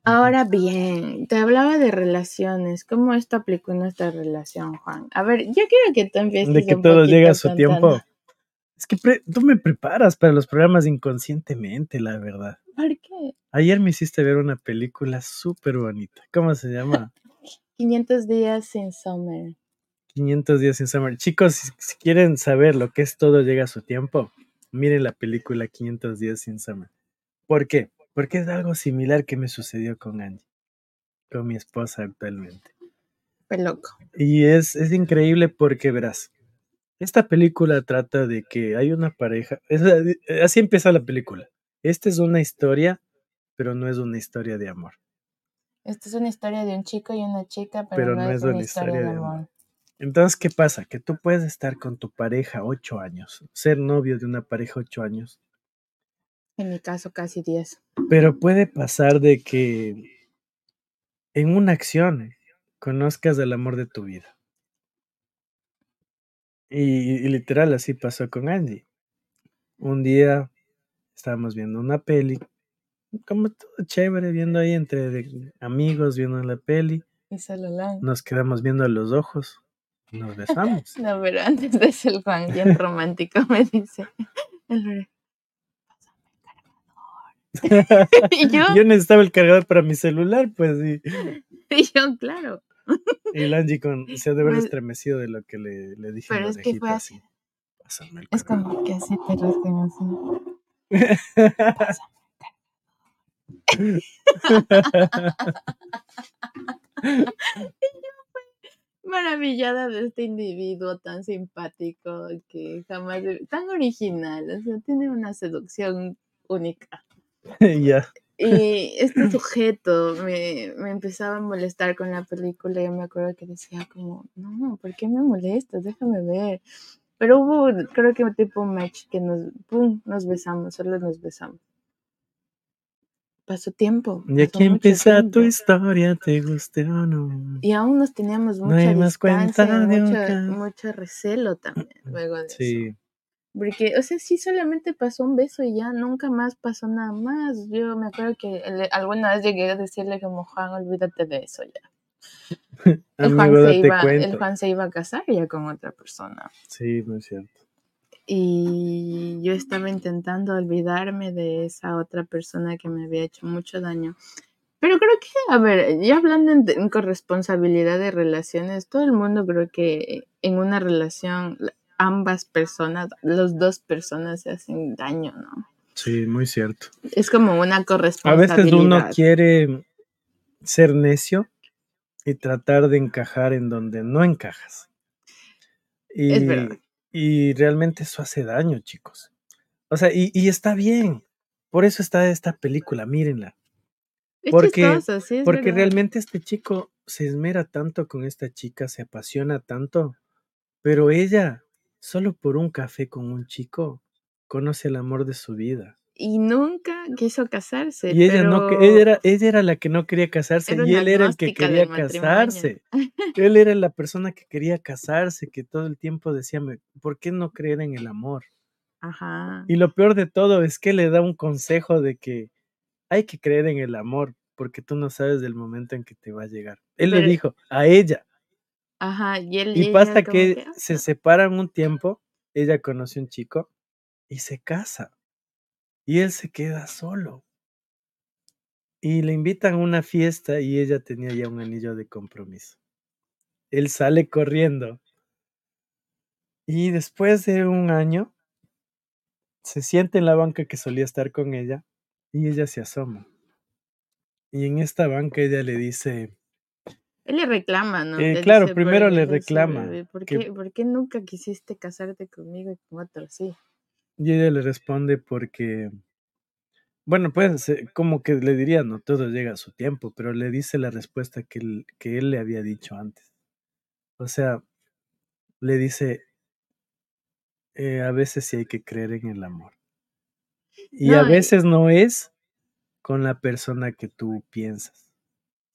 S3: Ahora bien, te hablaba de relaciones. ¿Cómo esto aplicó en nuestra relación, Juan? A ver, yo quiero que tú empieces
S2: De que
S3: un
S2: todo llega a su
S3: contando.
S2: tiempo. Es que tú me preparas para los programas inconscientemente, la verdad.
S3: ¿Por qué?
S2: Ayer me hiciste ver una película súper bonita. ¿Cómo se llama? [LAUGHS]
S3: 500 días sin Summer.
S2: 500 días sin Summer. Chicos, si, si quieren saber lo que es todo llega a su tiempo, miren la película 500 días sin Summer. ¿Por qué? Porque es algo similar que me sucedió con Angie, con mi esposa actualmente.
S3: Fue loco.
S2: Y es, es increíble porque verás, esta película trata de que hay una pareja, es- así empieza la película. Esta es una historia, pero no es una historia de amor.
S3: Esta es una historia de un chico y una chica, pero, no, es una historia, de amor.
S2: Entonces, ¿qué pasa? Que tú puedes estar con tu pareja ocho años, ser novio de una pareja ocho años,
S3: En mi caso, casi 10.
S2: pero puede pasar de que en una acción conozcas el amor de tu vida. Y, y literal así pasó con Angie. Un día estábamos viendo una peli, como todo chévere, viendo ahí entre amigos, viendo la peli.
S3: Y.
S2: Nos quedamos viendo a los ojos, nos besamos. [LAUGHS]
S3: No, pero antes de eso el Juan, bien romántico, me dice. El Lore, Y yo,
S2: Yo necesitaba el cargador para mi celular, pues, y, [LAUGHS]
S3: y yo, claro.
S2: y el Angie con, se ha de haber
S3: Pues-
S2: estremecido de lo que le, le dije.
S3: Pero es que fue así.
S2: Pásame el
S3: Es
S2: cargador".
S3: como que así te rascan [LAUGHS] así. Maravillada de este individuo tan simpático que jamás, tan original, o sea, tiene una seducción única. [LAUGHS]
S2: ya.
S3: Y este [LAUGHS] sujeto me, me empezaba a molestar con la película. Yo me acuerdo que decía como, no, ¿por qué me molestas? Déjame ver. Pero hubo, creo que un tipo match que nos, pum, nos besamos, solo nos besamos. Pasó tiempo.
S2: Y aquí
S3: mucho
S2: empieza tu historia, te guste o no.
S3: Y aún nos teníamos
S2: No
S3: mucha
S2: hay más
S3: distancia,
S2: cuenta de ca-
S3: mucho recelo también luego de eso.
S2: Sí,
S3: Porque, o sea, sí solamente pasó un beso y ya nunca más pasó nada más. Yo me acuerdo que le- alguna vez llegué a decirle como Juan, olvídate de eso ya. [LAUGHS] El Juan, se iba, el. Juan se iba a casar ya con otra persona.
S2: Sí, muy cierto.
S3: Y yo estaba intentando olvidarme de esa otra persona que me había hecho mucho daño. Pero creo que, a ver, ya hablando en, en corresponsabilidad de relaciones, todo el mundo creo que en una relación la- ambas personas, las dos personas se hacen daño, ¿no?
S2: Sí, muy cierto.
S3: Es como una
S2: A
S3: corresponsabilidad.
S2: veces uno quiere ser necio y tratar de encajar en donde no encajas. Y,
S3: Es verdad.
S2: Y realmente eso hace daño, chicos. O sea, y, y está bien. Por eso está esta película, mírenla.
S3: Es
S2: porque-
S3: chistoso, sí, es
S2: Porque
S3: verdad.
S2: realmente este chico se esmera tanto con esta chica, se apasiona tanto, pero ella, solo por un café con un chico, conoce el amor de su vida.
S3: Y nunca quiso casarse.
S2: Y ella no,
S3: pero
S2: que- ella era, ella era la que no quería casarse
S3: era
S2: y él era el que quería casarse. Él era la persona que quería casarse, que todo el tiempo decía, "Me- ¿por qué no creer en el amor?
S3: Ajá.
S2: Y lo peor de todo es que le da un consejo de que hay que creer en el amor, porque tú no sabes del momento en que te va a llegar. Él le dijo a ella,
S3: Ajá. Y él
S2: y pasa que
S3: "Ah,
S2: se separan un tiempo, ella conoce un chico y se casa. Y él se queda solo. Y le invitan a una fiesta y ella tenía ya un anillo de compromiso. Él sale corriendo. Y después de un año, se sienta en la banca que solía estar con ella y ella se asoma. Y en esta banca ella le dice,
S3: Él le reclama, ¿no?
S2: Eh, claro,
S3: dice,
S2: primero
S3: "Por-
S2: le reclama
S3: ¿por
S2: que-
S3: qué, ¿Por qué nunca quisiste casarte conmigo y con otro? Sí.
S2: Y ella le responde porque, bueno, pues eh, como que le diría, no todo llega a su tiempo, pero le dice la respuesta que él, que él le había dicho antes. O sea, le dice, eh, a veces sí hay que creer en el amor. Y a
S3: No,
S2: veces no es con la persona que tú piensas,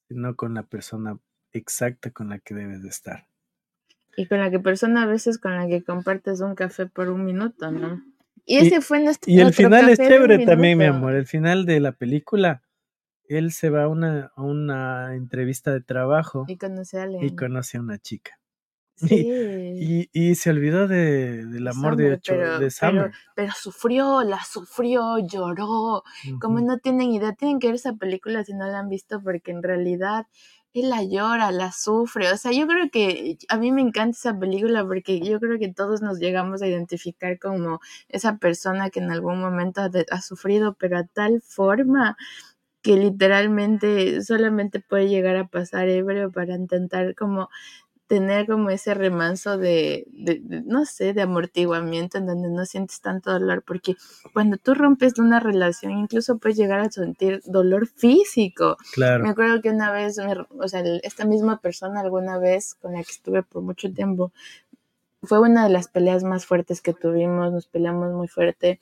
S2: sino con la persona exacta con la que debes de estar.
S3: Y con la que persona a veces con la que compartes un café por un minuto, ¿no? Y
S2: Y-
S3: ese fue nuestro
S2: Y el
S3: nuestro
S2: final es chévere también, mi amor. El final de la película, él se va a una, a una entrevista de trabajo
S3: Y conoce a alguien.
S2: y conoce a una chica. [LAUGHS]
S3: Sí.
S2: Y, y se olvidó de, del amor de, ocho,
S3: pero-
S2: de Summer.
S3: Pero, pero sufrió, la sufrió, lloró. Como no tienen idea, tienen que ver esa película si no la han visto, porque en realidad él la llora, la sufre. O sea, yo creo que a mí me encanta esa película porque yo creo que todos nos llegamos a identificar como esa persona que en algún momento ha, ha sufrido, pero a tal forma que literalmente solamente puede llegar a pasar ebrio para intentar como tener como ese remanso de, de, no sé, de amortiguamiento en donde no sientes tanto dolor, porque cuando tú rompes una relación, incluso puedes llegar a sentir dolor físico.
S2: Claro.
S3: Me acuerdo que una vez, me, o sea, esta misma persona alguna vez con la que estuve por mucho tiempo, fue una de las peleas más fuertes que tuvimos, nos peleamos muy fuerte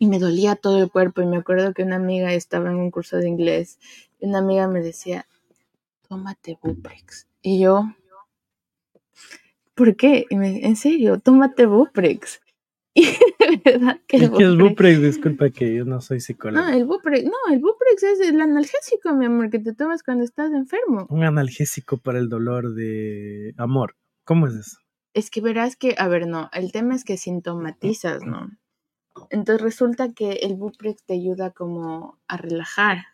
S3: y me dolía todo el cuerpo y me acuerdo que una amiga estaba en un curso de inglés y una amiga me decía, tómate Buprex. Y yo, ¿por qué? Y me, en serio, tómate Buprex. [LAUGHS] Y de verdad que
S2: ¿Y qué es Buprex? Disculpa que yo no soy psicólogo.
S3: No, el Buprex, no, el Buprex es el analgésico, mi amor, que te tomas cuando estás enfermo.
S2: Un analgésico para el dolor de amor. ¿Cómo es eso?
S3: Es que verás que, a ver, no, el tema es que sintomatizas, ¿no? Entonces resulta que el Buprex te ayuda como a relajar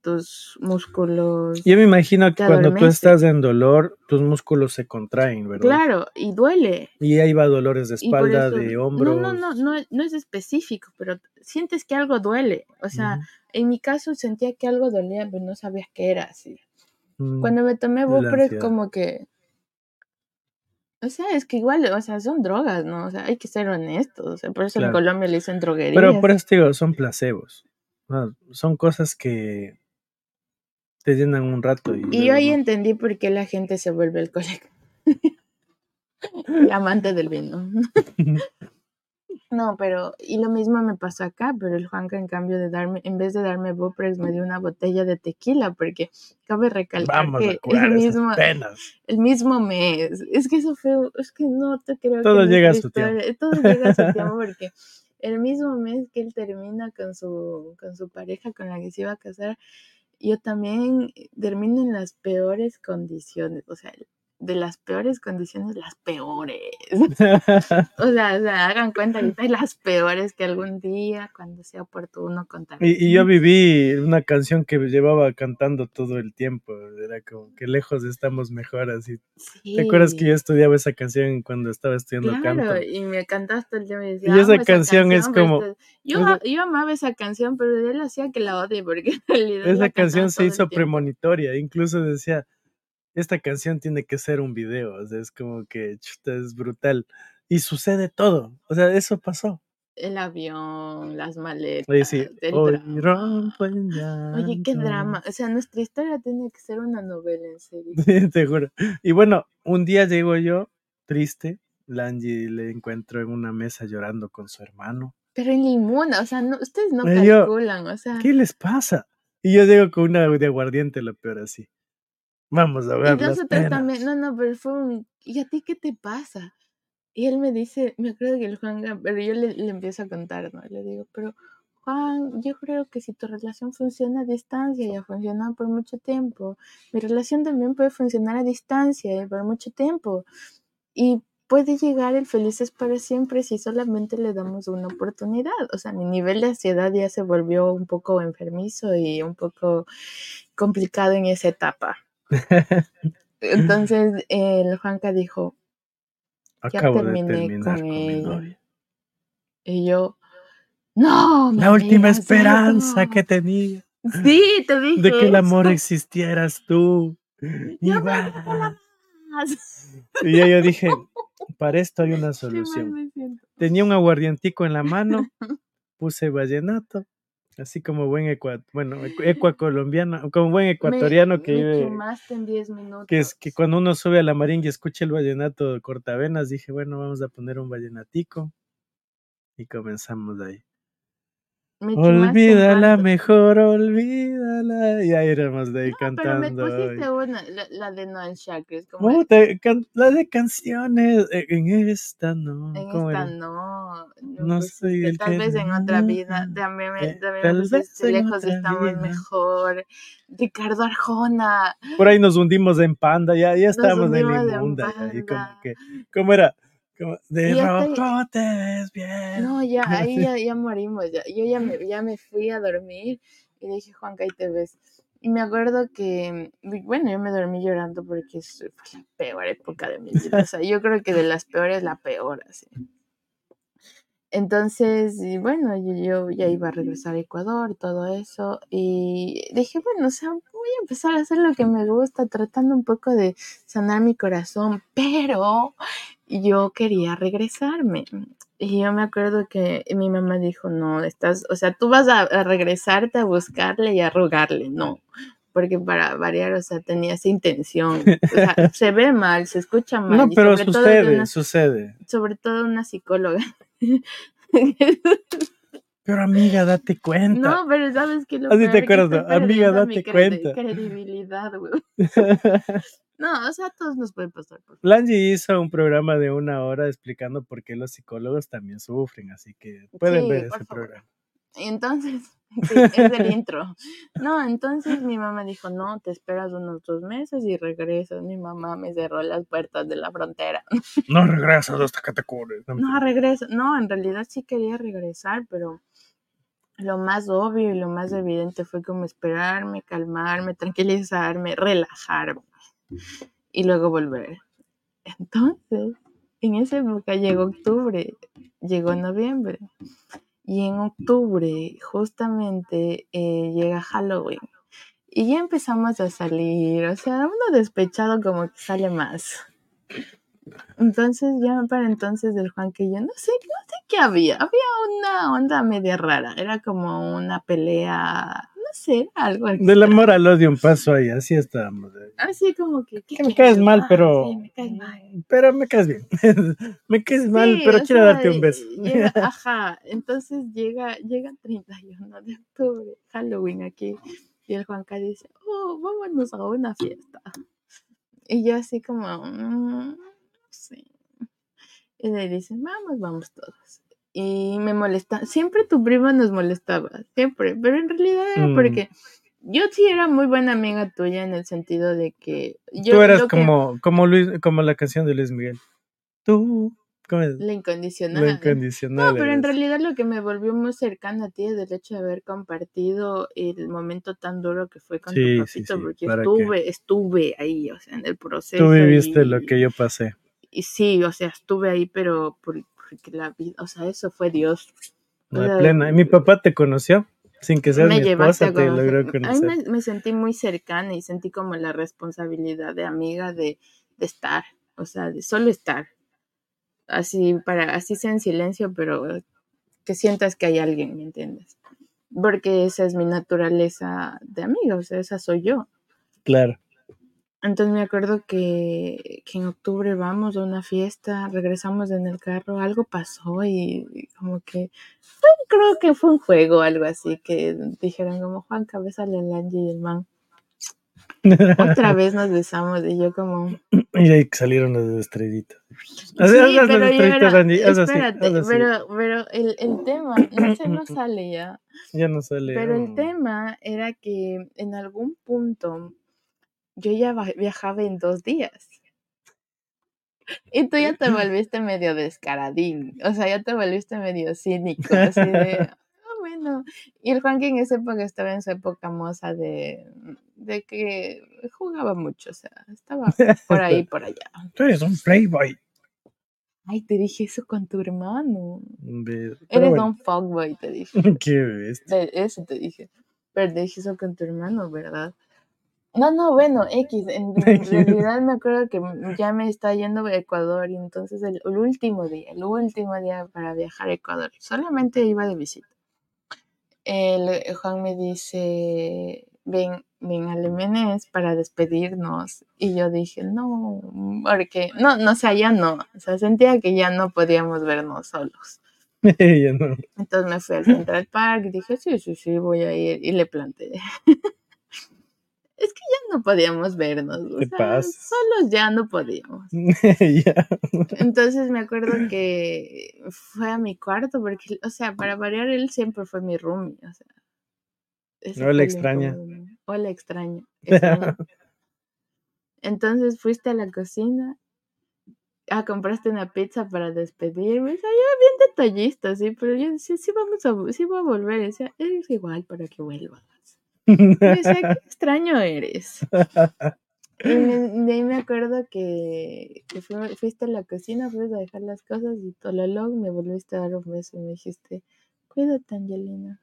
S3: tus músculos.
S2: Yo me imagino que cuando tú estás en dolor, tus músculos se contraen, ¿verdad?
S3: Claro, y duele.
S2: Y ahí va dolores de espalda,
S3: eso-
S2: de hombros.
S3: No, no, no, no, no es específico, pero sientes que algo duele. O sea, en mi caso sentía que algo dolía, pero no sabía qué era así.
S2: Mm.
S3: Cuando me tomé Buprex,
S2: ansiedad.
S3: como que. O sea, es que igual, o sea, son drogas, ¿no? O sea, hay que ser honestos. O sea, por eso en. Colombia le dicen droguería.
S2: Pero por eso te digo, son placebos. Son cosas que te llenan un rato. Y,
S3: Y yo ahí
S2: no.
S3: entendí por qué la gente se vuelve alcohólica. [LAUGHS] Amante del vino. No, pero, y lo mismo me pasó acá, pero el Juanca, en cambio de darme, en vez de darme Buprex, me dio una botella de tequila, porque cabe recalcar
S2: Vamos
S3: que el mismo, el mismo mes, es que eso fue, es que no te creo
S2: Todo
S3: que
S2: llega a su tiempo.
S3: todo llega a su [LAUGHS] tiempo, porque el mismo mes que él termina con su, con su pareja con la que se iba a casar, yo también termino en las peores condiciones, o sea, de las peores condiciones, las peores. [LAUGHS] O sea, o sea, hagan cuenta que hay las peores que algún día, cuando sea oportuno, contar.
S2: y, y yo viví una canción que llevaba cantando todo el tiempo. Era como que lejos estamos mejor así. ¿Te acuerdas que yo estudiaba esa canción cuando estaba estudiando
S3: Claro,
S2: canto?
S3: y me cantaste el tema y decía,
S2: Y esa
S3: "Amo
S2: canción es como-
S3: este-". Yo, yo amaba esa canción, pero él hacía que la odie, porque [LAUGHS] en realidad
S2: Esa canción se hizo premonitoria, incluso decía, esta canción tiene que ser un video, o sea, es como que chuta, es brutal. Y sucede todo, o sea, eso pasó.
S3: El avión, las maletas,
S2: Oye, sí,
S3: el
S2: hoy
S3: drama.
S2: rompo en
S3: Oye, qué drama. O sea, nuestra historia tiene que ser una novela, en serio.
S2: Sí, [LAUGHS] te juro. Y bueno, un día llego yo, triste, la Angie le encuentro en una mesa llorando con su hermano.
S3: Pero en Limona, o sea, no, ustedes no
S2: yo,
S3: calculan, o sea.
S2: ¿Qué les pasa? Y yo llego con una de aguardiente, lo peor así. Vamos a
S3: Y
S2: ver las
S3: nosotros también, no, no, pero fue un, ¿y a ti qué te pasa? Y él me dice, me acuerdo que el Juan, pero yo le, le empiezo a contar, ¿no? Le digo, pero Juan, yo creo que si tu relación funciona a distancia y ha funcionado por mucho tiempo, mi relación también puede funcionar a distancia y por mucho tiempo. Y puede llegar el felices para siempre si solamente le damos una oportunidad. O sea, mi nivel de ansiedad ya se volvió un poco enfermizo y un poco complicado en esa etapa. Entonces el Juanca dijo, ya
S2: Acabo de
S3: terminé
S2: terminar
S3: con
S2: con mi
S3: ella.
S2: novia.
S3: Y yo, no,
S2: La última esperanza
S3: eso".
S2: que tenía
S3: Sí, te dije
S2: de que el amor
S3: eso.
S2: existieras tú. [LAUGHS] Y,
S3: más.
S2: Y yo dije, para esto hay una solución. Tenía un aguardientico en la mano, puse vallenato, así como buen ecua, bueno, ecu- [LAUGHS] ecuacolombiano, como buen ecuatoriano que vive,
S3: Me quemaste en 10 minutos.
S2: que es que cuando uno sube a la marín y escucha el vallenato de cortavenas, dije, bueno, vamos a poner un vallenatico y comenzamos de ahí. Olvídala mejor, olvídala. Y ahí éramos de ahí
S3: No, pero me
S2: cantando.
S3: pusiste una, la, la de Noel Chakras, como
S2: No, te- can- la de canciones, eh, en esta no.
S3: en
S2: ¿cómo
S3: esta
S2: era?
S3: no. No,
S2: No
S3: pusiste,
S2: soy el
S3: tal
S2: que
S3: vez en otra vida.
S2: no,
S3: También me,
S2: eh,
S3: también
S2: tal
S3: me
S2: vez
S3: pusiste lejos estamos
S2: vida.
S3: mejor. Ricardo Arjona.
S2: Por ahí nos hundimos en panda, ya, ya estábamos en la inmunda. como que, ¿cómo era? De
S3: estoy-
S2: rojo te ves bien.
S3: No, ya, [LAUGHS] ahí ya, ya morimos. Ya. Yo ya me, ya me fui a dormir y le dije, Juanca, ahí te ves. Y me acuerdo que, bueno, yo me dormí llorando porque fue la peor época de mi vida. O sea, yo creo que de las peores, la peor, así. Entonces, y bueno, yo, ya iba a regresar a Ecuador, todo eso, y dije, bueno, o sea, voy a empezar a hacer lo que me gusta, tratando un poco de sanar mi corazón, pero yo quería regresarme. Y yo me acuerdo que mi mamá dijo, no, estás, o sea, tú vas a, regresarte a buscarle y a rogarle, no, porque para variar, o sea, tenía esa intención. O sea, [LAUGHS] se ve mal, se escucha mal.
S2: No, pero sucede, sucede.
S3: Sobre todo una psicóloga.
S2: Pero amiga, date cuenta.
S3: No, pero sabes que lo
S2: Así te acuerdas, amiga, date cuenta.
S3: Credibilidad, güey. [LAUGHS] No, o sea, todos nos puede pasar. Por
S2: Lange hizo un programa de una hora explicando por qué los psicólogos también sufren, así que pueden ver ese programa.
S3: Y entonces, [LAUGHS] [LAUGHS] es el intro. No, entonces mi mamá dijo, no, te esperas unos dos meses y regresas. Mi mamá me cerró las puertas de la frontera. [LAUGHS]
S2: No regresas hasta que te cures.
S3: No, regreso. No, en realidad sí quería regresar, pero lo más obvio y lo más evidente fue como esperarme, calmarme, tranquilizarme, relajarme y luego volver. Entonces, en esa época llegó octubre, llegó noviembre y en octubre justamente eh, llega Halloween y ya empezamos a salir, o sea, uno despechado como que sale más. Entonces ya para entonces del Juan que yo no sé, no sé qué había, había una onda media rara, era como una pelea sé, algo.
S2: Del amor al odio, un paso ahí, así estábamos.
S3: Así como que.
S2: me caes mal, pero. me caes mal. Pero me caes bien. [LAUGHS] me caes mal, pero quiero darte un beso. [LAUGHS]
S3: ajá, entonces llega, llega 31 de octubre, Halloween aquí, y el Juanca dice: Oh, vámonos a una fiesta. Y yo, así como, mm, sí. Y le dicen: Vamos, vamos todos y me molesta. Siempre tu prima nos molestaba, siempre, pero en realidad era mm. porque yo sí era muy buena amiga tuya en el sentido de que yo
S2: tú eras como como Luis como la canción de Luis Miguel. Tú ¿cómo es?
S3: La incondicional.
S2: La incondicional.
S3: No, pero en realidad lo que me volvió muy cercana a ti es el hecho de haber compartido el momento tan duro que fue con tu papito, porque estuve, estuve ahí, o sea, en el proceso.
S2: Tú viviste lo que yo pasé.
S3: Y sí, o sea, estuve ahí, pero por, porque la vida, o sea, eso fue Dios.
S2: La plena. mi papá te conoció? Sin que seas mi esposa, te logró conocer.
S3: A mí me, sentí muy cercana y sentí como la responsabilidad de amiga de, de estar, o sea, de solo estar. Así, para, así sea en silencio, pero que sientas que hay alguien, ¿me entiendes? Porque esa es mi naturaleza de amiga, o sea, esa soy yo.
S2: Claro.
S3: Entonces me acuerdo que, que, en octubre vamos a una fiesta, regresamos en el carro, algo pasó y, como que creo que fue un juego, algo así, que dijeron como Juan Cabeza, el Angie y el man. Otra vez nos besamos y yo como... [CLEARS THROAT]
S2: Y ahí salieron las estrellitas.
S3: Sí, pero, espérate, pero, pero el, el tema, no se [CLEARS THROAT] nos sale ya.
S2: Ya no sale.
S3: Pero el tema era que en algún punto yo ya viajaba en dos días. Y tú ya te [LAUGHS] volviste medio descaradín, o sea, ya te volviste medio cínico, así de, [LAUGHS] ah, bueno. Y el Juan que en esa época estaba en su época moza de, de que jugaba mucho, o sea, estaba por ahí, por allá.
S2: Tú eres un playboy.
S3: Ay, te dije eso con tu hermano. Eres un fuckboy, te dije. [LAUGHS]
S2: Qué bestia.
S3: Eso te dije. Pero te dije eso con tu hermano, ¿verdad? No, no, bueno, X, en, [LAUGHS] realidad me acuerdo que ya me está yendo a Ecuador y entonces el, último día, el último día para viajar a Ecuador, solamente iba de visita. El, Juan me dice, ven, ven a Lemenes para despedirnos. Y yo dije, no, porque, no, no, o sea, ya no, o sea, sentía que ya no podíamos vernos solos. [LAUGHS] Entonces me fui al Central Park y dije, sí, sí, sí, voy a ir y le planteé. [LAUGHS] [LAUGHS] No podíamos vernos. O sea, solos ya no podíamos. [LAUGHS] Entonces me acuerdo que fue a mi cuarto porque, o sea, para variar, él siempre fue mi roomie. O sea,
S2: no le extraña.
S3: O le extraña. Entonces fuiste a la cocina. Ah, compraste una pizza para despedirme. O sea, yo bien detallista, sí, pero yo decía, sí, vamos a, sí voy a volver. Sea, es igual para que vuelvas. decía, qué [LAUGHS] extraño eres. Y me- de ahí me acuerdo que, que fui- fuiste a la cocina, fuiste a dejar las cosas y tololog me volviste a dar un beso y me dijiste, cuídate Angelina.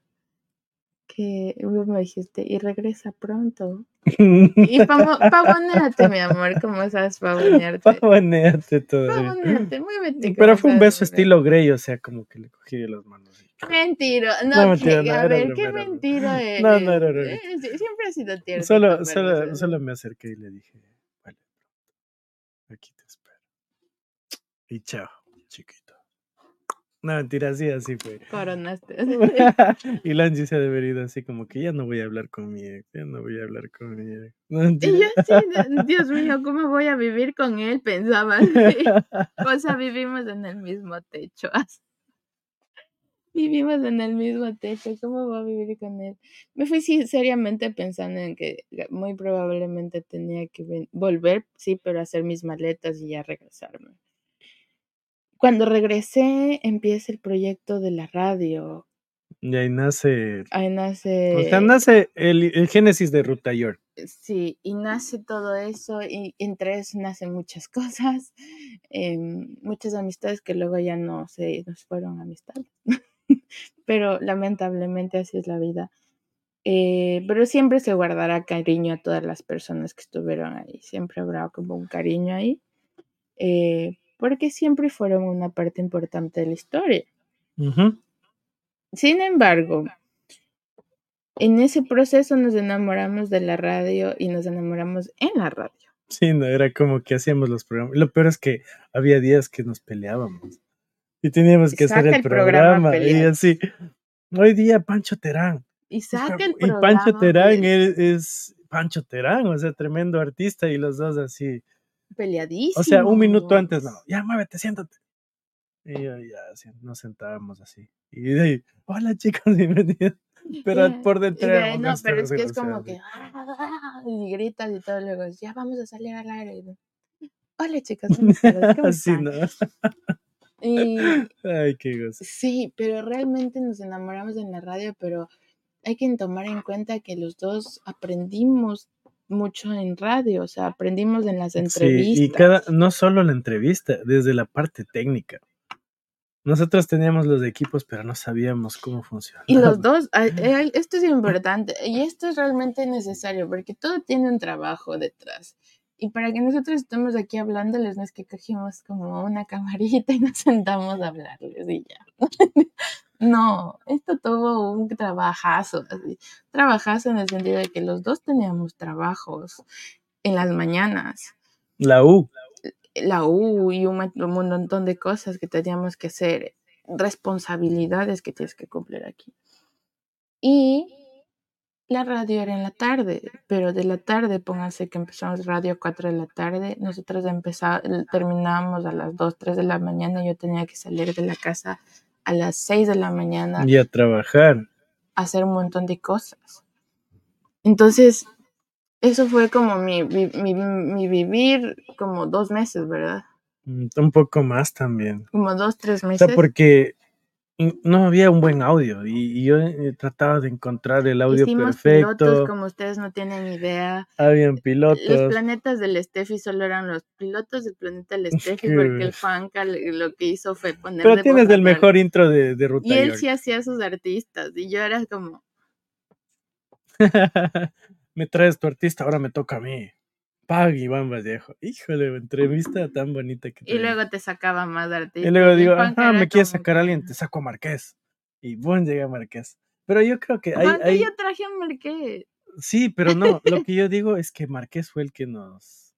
S3: Que me dijiste, y regresa pronto. Y [LAUGHS] pavo- pavoneate, mi amor, ¿cómo sabes pavonearte?
S2: Pavoneate todavía.
S3: Pavoneate, muévete.
S2: Pero fue un beso estilo Grey, o sea, como que le cogí de las manos. así.
S3: Mentira, no,
S2: No, mentira,
S3: que-
S2: no,
S3: a ver, qué mentira [LAUGHS] eres.
S2: No, no broma.
S3: Eh, siempre ha sido tierno.
S2: Solo, solo, solo me acerqué y le dije, vale, aquí te espero. Y chao, chiquito. No, mentira, así, así fue.
S3: Coronaste. [LAUGHS]
S2: y Lange se ha devenido así como que ya no voy a hablar con mi ex, ya no voy a hablar con mi ex. [LAUGHS] No,
S3: Y yo de- Dios mío, ¿cómo voy a vivir con él? Pensaba. así. O sea, [LAUGHS] vivimos en el mismo techo. así. Vivimos en el mismo techo, ¿cómo voy a vivir con él? Me fui sí, seriamente pensando en que muy probablemente tenía que volver, sí, pero hacer mis maletas y ya regresarme. Cuando regresé, empieza el proyecto de la radio.
S2: Y ahí nace,
S3: Ahí nace...
S2: o sea, nace el, el génesis de Ruta York.
S3: Sí, y nace todo eso, y entre eso nacen muchas [LAUGHS] cosas, em, muchas amistades que luego ya no se nos fueron amistades, [LAUGHS] pero lamentablemente así es la vida. Eh, pero siempre se guardará cariño a todas las personas que estuvieron ahí, siempre habrá como un cariño ahí, eh, porque siempre fueron una parte importante de la historia.
S2: Ujú.
S3: Sin embargo, en ese proceso nos enamoramos de la radio y nos enamoramos en la radio.
S2: Sí, no, era como que hacíamos los programas. Lo peor es que había días que nos peleábamos y teníamos que hacer el
S3: el programa
S2: programa. Y así, hoy día Pancho Terán.
S3: Y saca el
S2: Y
S3: programa.
S2: Pancho Terán es, es Pancho Terán, o sea, tremendo artista y los dos así.
S3: Peleadísimo.
S2: O sea, un minuto antes, no, ya muévete, siéntate. Y yo ya, nos sentábamos así. Y de ahí, hola chicos, [LAUGHS] bienvenidos. Pero por
S3: de
S2: dentro.
S3: ahí, no, pero es que es como que "Ah", y gritas y todo, luego ya vamos a salir al aire. y, Hola tardes, [LAUGHS] ¿cómo
S2: Así,
S3: están?".
S2: ¿no?
S3: Y [LAUGHS]
S2: Ay, qué gozo.
S3: sí, pero realmente nos enamoramos en la radio, pero hay que tomar en cuenta que los dos aprendimos mucho en radio, o sea, aprendimos en las
S2: Sí,
S3: entrevistas.
S2: y cada, no solo la entrevista, desde la parte técnica. Nosotros teníamos los equipos, pero no sabíamos cómo funcionaba.
S3: Y los dos, esto es [LAUGHS] importante y esto es realmente necesario porque todo tiene un trabajo detrás. Y para que nosotros estemos aquí hablándoles, no es que cogimos como una [LAUGHS] camarita y nos sentamos a hablarles y ya. No, esto tuvo un trabajazo, así, trabajazo en el sentido de que los dos teníamos trabajos en las mañanas,
S2: La U.
S3: la U y un, un montón de cosas que teníamos que hacer, responsabilidades que tienes que cumplir aquí. Y la radio era en la tarde, pero de la tarde, pónganse que empezamos radio a 4 de la tarde, nosotros empezá- terminábamos a las 2, 3 de la mañana, yo tenía que salir de la casa a las 6 de la mañana
S2: Y a trabajar.
S3: a hacer un montón de cosas. Entonces, eso fue como mi, vi- mi, mi vivir como dos meses, ¿verdad?
S2: Mm, Un poco más también.
S3: Como dos, tres
S2: O
S3: meses.
S2: sea, porque no había un buen audio y, y yo eh, trataba de encontrar el audio
S3: Hicimos
S2: perfecto.
S3: pilotos, como ustedes no tienen idea.
S2: Habían
S3: Los planetas del Steffi solo eran los pilotos del planeta del [LAUGHS] Steffi, porque el Juanca lo que hizo fue poner
S2: Pero tienes el mejor intro de, de Ruta
S3: Y él
S2: York.
S3: sí hacía sus artistas, y yo era como, [LAUGHS]
S2: me traes tu artista, ahora me toca a mí. Pag Iván Vallejo. Híjole, entrevista tan bonita que
S3: y luego te sacaba más artistas.
S2: Y luego digo,
S3: era
S2: me quieres sacar a alguien, te saco a Marqués. Y boom, llega Marqués. Pero yo creo que hay,
S3: yo traje a Marqués.
S2: sí, pero no, lo [LAUGHS] que yo digo es que Marqués fue el que nos,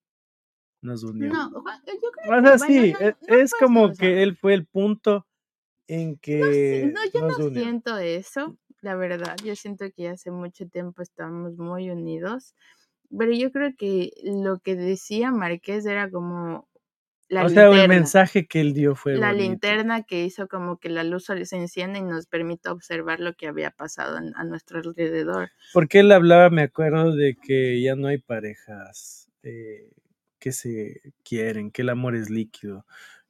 S2: nos unió.
S3: No, yo creo
S2: o
S3: que,
S2: sea,
S3: bueno,
S2: sí,
S3: no-
S2: e-
S3: no
S2: es como
S3: eso,
S2: que él fue el punto en que
S3: no, yo
S2: nos
S3: no
S2: unió.
S3: siento eso, la verdad. Yo siento que hace mucho tiempo estamos muy unidos, pero yo creo que lo que decía Marqués era como la
S2: o sea, el
S3: linterna,
S2: mensaje que él dio fue
S3: la
S2: bonito.
S3: linterna que hizo como que la luz se enciende y nos permite observar lo que había pasado a nuestro alrededor.
S2: Porque él hablaba, me acuerdo, de que ya no hay parejas eh, que se quieren, que el amor es líquido,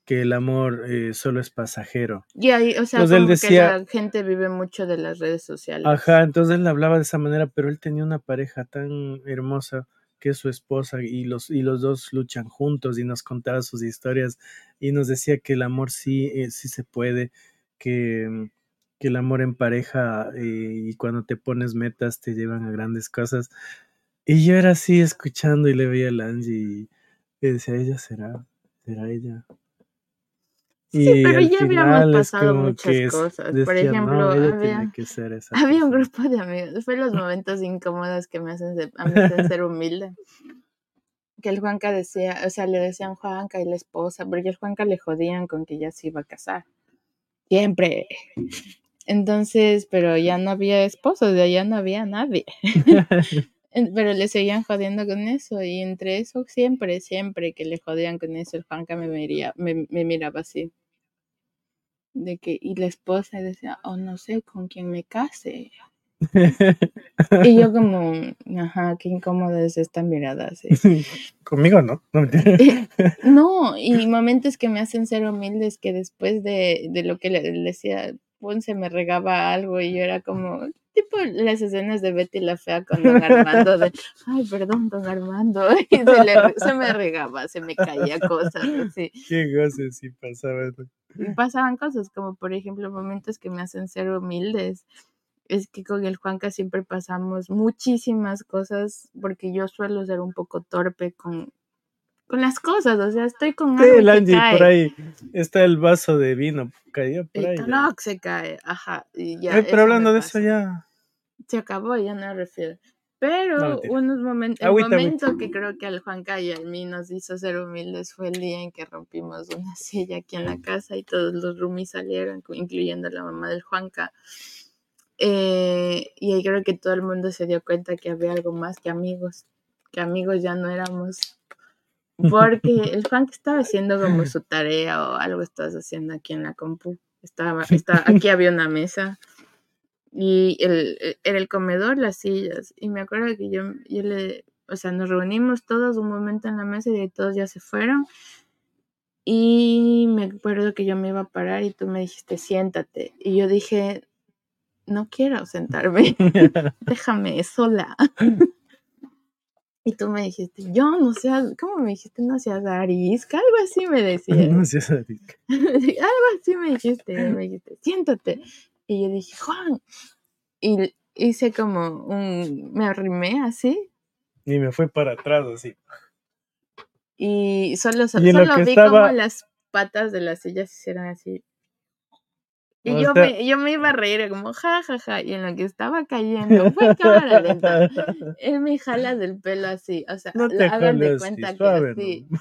S2: que el amor eh, solo es pasajero.
S3: Y ahí, o sea,
S2: Entonces
S3: como
S2: decía-
S3: que la gente vive mucho de las redes sociales.
S2: Ajá, entonces él hablaba de esa manera, pero él tenía una pareja tan hermosa que es su esposa y los, y los dos luchan juntos y nos contaba sus historias y nos decía que el amor sí, eh, sí se puede, que, mm, que el amor en pareja eh, y cuando te pones metas te llevan a grandes cosas. Y yo era así escuchando y le veía a Angie y decía, ella será, será ella.
S3: Sí, pero ya habíamos pasado muchas
S2: es-
S3: cosas. Por ejemplo,
S2: "No, ella
S3: había- Había un
S2: persona".
S3: grupo de amigos, fue los [LAUGHS] momentos incómodos que me hacen, ser- a mí ser humilde. Que el Juanca decía, o sea, le decían Juanca y la esposa, porque el Juanca le jodían con que ya se iba a casar. Siempre. Entonces, pero ya no había esposos, ya no había nadie. [LAUGHS] Pero le seguían jodiendo con eso, y entre eso, siempre, siempre que le jodían con eso, el Juanca me, miría- me, me miraba así. De que, y la esposa decía, oh, no sé con quién me case. Y yo [LAUGHS] como, ajá, qué incómoda es esta mirada así. [LAUGHS]
S2: Conmigo no, no mentira. [LAUGHS]
S3: No, y momentos que me hacen ser humildes que después de, de lo que le, le decía, Ponce me regaba algo y yo era como, tipo las escenas de Betty la Fea con Don Armando, de, ay, perdón, Don Armando, [LAUGHS] y se, le- se me regaba, se me caía cosas.
S2: Qué goce si pasaba. ¿no?
S3: Y pasaban cosas como, por ejemplo, momentos que me hacen ser humildes. Es que con el Juanca siempre pasamos muchísimas cosas porque yo suelo ser un poco torpe con, con las cosas, o sea, estoy con
S2: Sí,
S3: algo
S2: el Angie,
S3: cae.
S2: por ahí está el vaso de vino, cayó por
S3: Y
S2: ahí.
S3: Toloc se cae, ajá. Y ya, eso
S2: pero hablando de eso
S3: pasa.
S2: ya.
S3: Se acabó, ya no refiero. Pero
S2: mentira.
S3: unos momentos, el
S2: Agüita,
S3: momento
S2: agüita.
S3: que creo que al Juanca y a mí nos hizo ser humildes fue el día en que rompimos una [LAUGHS] silla aquí en la casa y todos los roomies salieron, incluyendo la mamá del Juanca. Eh, y ahí creo que todo el mundo se dio cuenta que había algo más que amigos, que amigos ya no éramos. Porque [LAUGHS] el Juanca estaba haciendo como su tarea o algo estabas haciendo aquí en la compu. Estaba, estaba, aquí había una mesa y el, era el comedor, las sillas. Y me acuerdo que yo, yo le, o sea, nos reunimos todos un momento en la mesa y de todos ya se fueron. Y me acuerdo que yo me iba a parar y tú me dijiste, siéntate. Y yo dije, no quiero sentarme, [LAUGHS] [LAUGHS] déjame sola. [LAUGHS] Y tú me dijiste, yo no seas, ¿cómo me dijiste? No seas arisca, algo así me decías.
S2: no seas arisca.
S3: algo así me dijiste, me dijiste, siéntate. Y yo dije, Juan. Y hice como un, me arrimé así
S2: Y me fue para atrás así.
S3: y solo,
S2: Y en lo
S3: solo vi
S2: estaba-
S3: como las patas de las sillas se hicieron así. Y
S2: O
S3: yo,
S2: sea-
S3: me, yo me iba a reír como ja, ja, ja. Y en lo que estaba cayendo, fue cámara lenta. [LAUGHS] Él me jala del pelo así. O sea,
S2: No
S3: hagan de cuenta que
S2: suave,
S3: así.
S2: ¿no?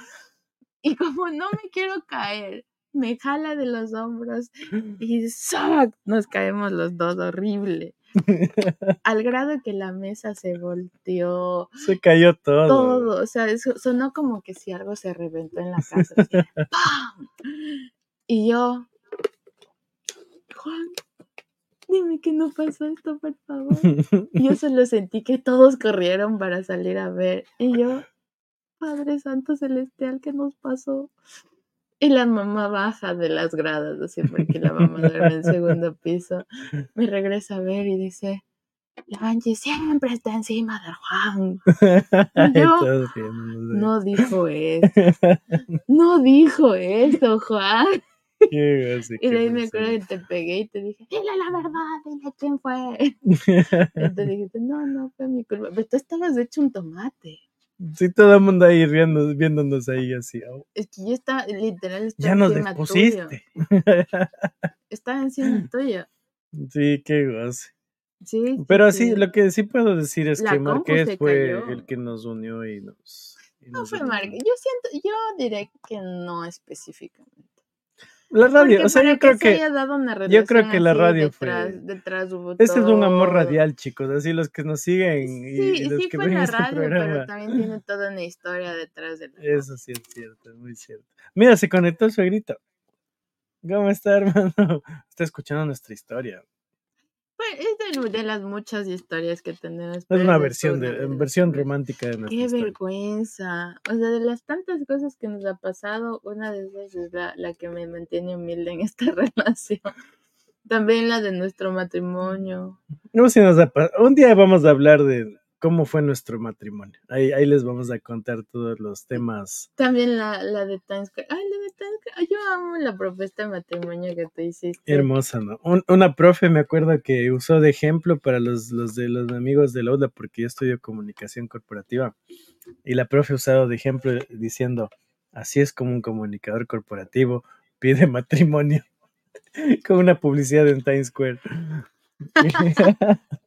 S3: Y como no me quiero caer, me jala de los hombros [GASPS] y ¡zac! nos caemos los dos horrible. [LAUGHS] Al grado que la mesa se volteó,
S2: Se cayó todo.
S3: todo, o sea, eso- sonó como que si algo se reventó en la casa. así, [LAUGHS] ¡pam! Y yo, Juan, dime que no pasó esto, por favor. Y yo solo sentí que todos corrieron para salir a ver. Y yo, Padre Santo Celestial, ¿qué nos pasó? Y la mamá baja de las gradas, así porque la mamá duerme en el segundo piso. Me regresa a ver y dice, la Angie siempre está encima de Juan. [LAUGHS] Yo- No dijo [LAUGHS] eso. No dijo eso, Juan.
S2: Qué goce,
S3: Y de ahí me acuerdo que te pegué y te dije, dile la verdad, dile quién fue. [LAUGHS] Y te dijiste, no, no fue mi culpa. Pero tú estabas hecho un tomate.
S2: Sí, todo el mundo ahí riendo, viéndonos ahí así. oh,
S3: Es que yo estaba, literal, estaba
S2: ya nos despusiste. [LAUGHS]
S3: Estaba encima tuyo.
S2: Sí, qué goce.
S3: Sí.
S2: Pero sí,
S3: sí.
S2: lo que sí puedo decir es
S3: La
S2: que Marqués fue
S3: cayó.
S2: el que nos unió y nos. y
S3: No
S2: nos
S3: fue. Marque. Yo siento, yo diré que no específicamente.
S2: La radio,
S3: Porque
S2: o sea, yo creo que. yo creo que la radio fue-
S3: detrás,
S2: Ese es un amor radial, chicos. Así los que nos siguen y,
S3: Sí,
S2: y los
S3: sí
S2: que
S3: fue
S2: ven
S3: en la
S2: este
S3: radio, pero
S2: programa.
S3: también tiene toda una historia detrás de la
S2: Eso sí es cierto, es muy cierto. Mira, se conectó el suegrito. ¿Cómo está, hermano? [LAUGHS] Está escuchando nuestra historia.
S3: Pues, es de, de las muchas historias que tenemos.
S2: Es una versión, de,
S3: las
S2: versión romántica de nuestra
S3: Qué
S2: historia.
S3: vergüenza. O sea, de las tantas cosas que nos ha pasado, una de esas es la, la que me mantiene humilde en esta [LAUGHS] relación. También la de nuestro matrimonio.
S2: No, si nos pa- Un día vamos a hablar de cómo fue nuestro matrimonio. Ahí, ahí les vamos a contar todos los temas.
S3: También la, la de Times Square. Ay, la de Times Square. Yo amo la propuesta de matrimonio que tú hiciste.
S2: Hermosa, ¿no? Un- una profe me acuerdo que usó de ejemplo para los, los de los amigos de la UDLA porque yo estudio comunicación corporativa. Y la profe ha usado de ejemplo diciendo, así es como un comunicador corporativo pide [LAUGHS] matrimonio con una publicidad en Times Square. [LAUGHS] [LAUGHS]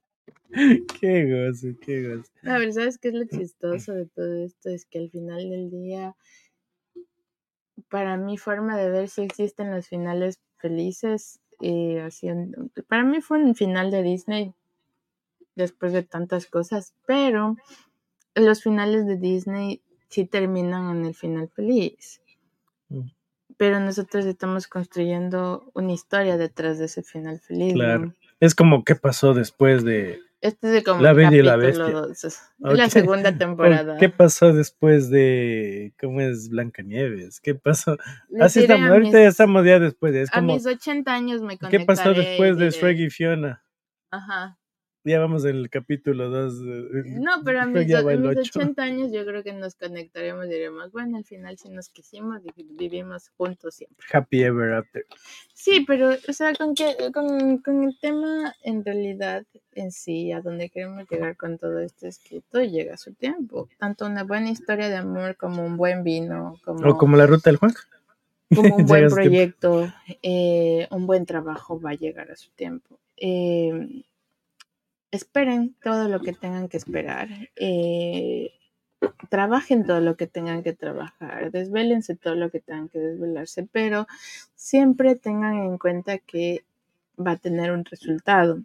S2: [LAUGHS] qué gozo, qué gozo.
S3: A ver, ¿sabes qué es lo chistoso de todo esto? Es que al final del día, para mi forma de ver si existen los finales felices, eh, así para mí fue un final de Disney después de tantas cosas, pero los finales de Disney sí terminan en el final feliz.
S2: Mm.
S3: Pero nosotros estamos construyendo una historia detrás de ese final feliz.
S2: Claro.
S3: ¿no?
S2: Es como qué pasó después de...
S3: Este es como
S2: La
S3: el
S2: Bella y la Bestia.
S3: dos, es la segunda [LAUGHS] temporada.
S2: ¿Qué pasó después de... ¿Cómo es Blancanieves? ¿Qué pasó? Así
S3: diré
S2: estamos,
S3: a
S2: ahorita
S3: mis-
S2: ya estamos ya después. Es
S3: A
S2: como,
S3: mis 80 años me conectaré.
S2: ¿qué pasó después de Shrek y Fiona?
S3: Ajá.
S2: Ya vamos en el capítulo 2.
S3: No, pero a [LAUGHS] mis, a mis
S2: ocho.
S3: 80 años yo creo que nos conectaremos y diremos, bueno, al final sí nos quisimos y vivimos juntos siempre.
S2: Happy Ever After.
S3: Sí, pero, o sea, con, que, con, con el tema en realidad en sí, a donde queremos llegar con todo esto es que todo llega a su tiempo. Tanto una buena historia de amor como un buen vino, como,
S2: O como la ruta del Juan.
S3: como un [LAUGHS] buen proyecto, eh, un buen trabajo va a llegar a su tiempo. Eh, esperen todo lo que tengan que esperar. eh, trabajen todo lo que tengan que trabajar. Desvélense todo lo que tengan que desvelarse. Pero siempre tengan en cuenta que va a tener un resultado.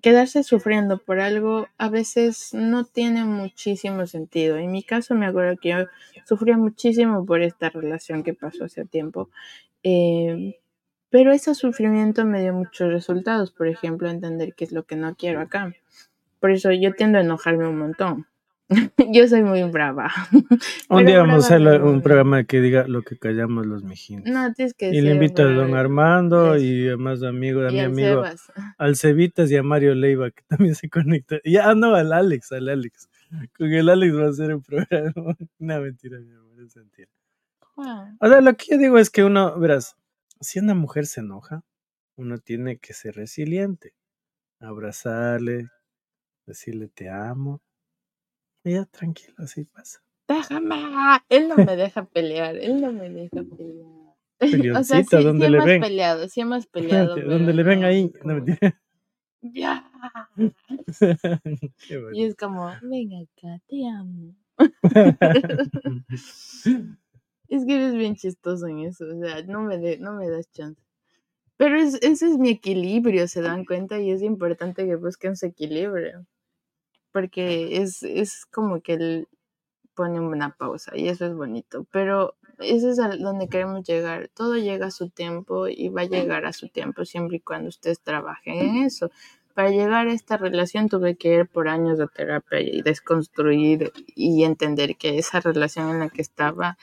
S3: Quedarse sufriendo por algo a veces no tiene muchísimo sentido. En mi caso me acuerdo que yo sufría muchísimo por esta relación que pasó hace tiempo. Eh, pero ese sufrimiento me dio muchos resultados. Por ejemplo, entender qué es lo que no quiero acá. Por eso yo tiendo a enojarme un montón. [LAUGHS] yo soy muy brava. [LAUGHS]
S2: Un día vamos a hacer
S3: no,
S2: un
S3: no.
S2: programa que diga lo que callamos los mijinos.
S3: No, tienes que
S2: y le invito a don. Armando
S3: Eso.
S2: y a más amigos, a
S3: Y
S2: mi
S3: al
S2: amigo,
S3: Sebas.
S2: al Cevitas y a Mario Leiva, que también se conecta. Y ah, no, al Alex, al Alex. Con el Alex va a hacer un programa. [LAUGHS] Una mentira, mi amor, es mentira.
S3: Juan.
S2: O sea, lo que yo digo es que uno, verás, si una mujer se enoja, uno tiene que ser resiliente. Abrazarle, decirle te amo. Y ya, tranquilo, así pasa.
S3: Déjame. Él no me deja pelear. Él no me deja [LAUGHS] pelear. [LAUGHS] O sea, sí,
S2: ¿dónde
S3: sí
S2: le
S3: hemos
S2: ven?
S3: peleado, sí hemos peleado. [LAUGHS]
S2: Donde le ven
S3: no,
S2: ahí. No,
S3: ya.
S2: Qué bueno.
S3: Y es como, ven acá, te amo. Es que eres bien chistoso en eso, o sea, no me, de- no me das chance. Pero es, ese es mi equilibrio, se dan cuenta, y es importante que busquen su equilibrio. Porque es, es como que él pone una pausa y eso es bonito. Pero eso es a donde queremos llegar. Todo llega a su tiempo y va a llegar a su tiempo siempre y cuando ustedes trabajen en eso. Para llegar a esta relación tuve que ir por años de terapia y desconstruir y entender que esa relación en la que estaba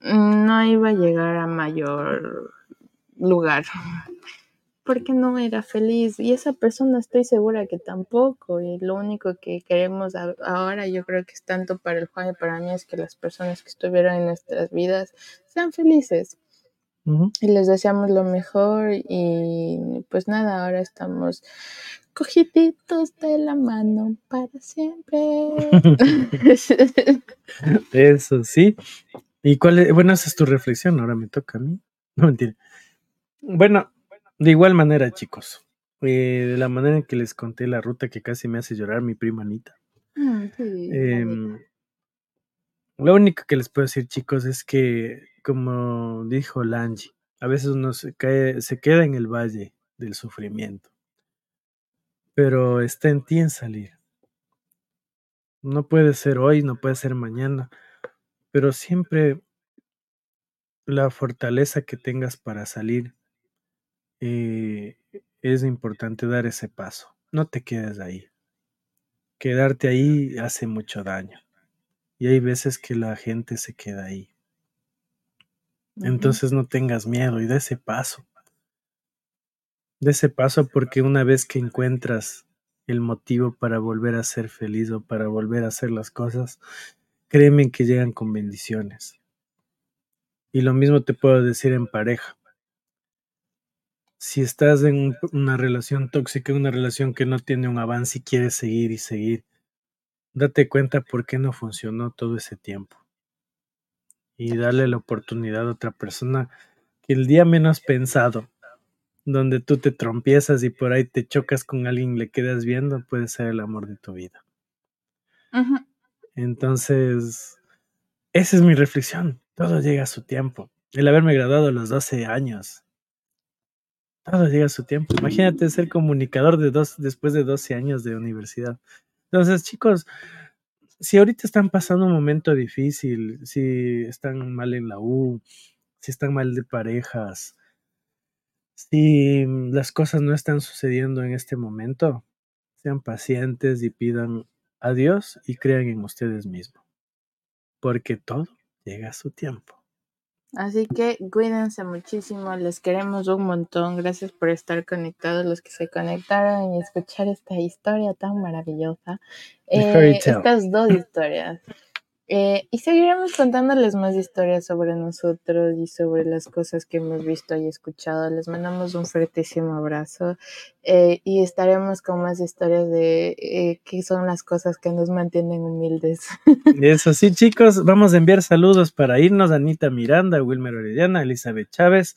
S3: no iba a llegar a mayor lugar [LAUGHS] porque no era feliz y esa persona estoy segura que tampoco y lo único que queremos ahora yo creo que es tanto para el Juan y para mí es que las personas que estuvieron en nuestras vidas sean felices y les deseamos lo mejor y pues nada, ahora estamos cogiditos de la mano para siempre. [LAUGHS] [LAUGHS]
S2: Eso sí. ¿Y cuál es? Bueno, esa es tu reflexión, ahora me toca a mí. [LAUGHS] No mentira. Bueno, de igual manera, chicos. eh, de la manera en que les conté la ruta que casi me hace llorar mi prima Anita.
S3: Mm, sí,
S2: Em, lo único que les puedo decir, chicos, es que, como dijo Lange, a veces uno se, cae, se queda en el valle del sufrimiento, pero está en ti en salir. No puede ser hoy, no puede ser mañana, pero siempre la fortaleza que tengas para salir eh, es importante dar ese paso. No te quedes ahí. Quedarte ahí hace mucho daño. Y hay veces que la gente se queda ahí. Entonces no tengas miedo y da ese paso. De ese paso porque una vez que encuentras el motivo para volver a ser feliz o para volver a hacer las cosas, créeme que llegan con bendiciones. Y lo mismo te puedo decir en pareja. Si estás en una relación tóxica, una relación que no tiene un avance y quieres seguir y seguir, date cuenta por qué no funcionó todo ese tiempo. Y dale la oportunidad a otra persona que el día menos pensado donde tú te trompiezas y por ahí te chocas con alguien le quedas viendo, puede ser el amor de tu vida. Entonces, esa es mi reflexión. Todo llega a su tiempo. El haberme graduado a los 12 años. Todo llega a su tiempo. Imagínate ser comunicador de dos, después de 12 años de universidad. Entonces, chicos, si ahorita están pasando un momento difícil, si están mal en la U, si están mal de parejas, si las cosas no están sucediendo en este momento, sean pacientes y pidan a Dios y crean en ustedes mismos, porque todo llega a su tiempo.
S3: Así que cuídense muchísimo, les queremos un montón, gracias por estar conectados, los que se conectaron y escuchar esta historia tan maravillosa. Eh, estas dos historias. Eh, y seguiremos contándoles más historias sobre nosotros y sobre las cosas que hemos visto y escuchado. Les mandamos un fuertísimo abrazo eh, y estaremos con más historias de eh, qué son las cosas que nos mantienen humildes. [LAUGHS]
S2: Eso sí, chicos, vamos a enviar saludos para irnos. Anita Miranda, Wilmer Orellana, Elizabeth Chávez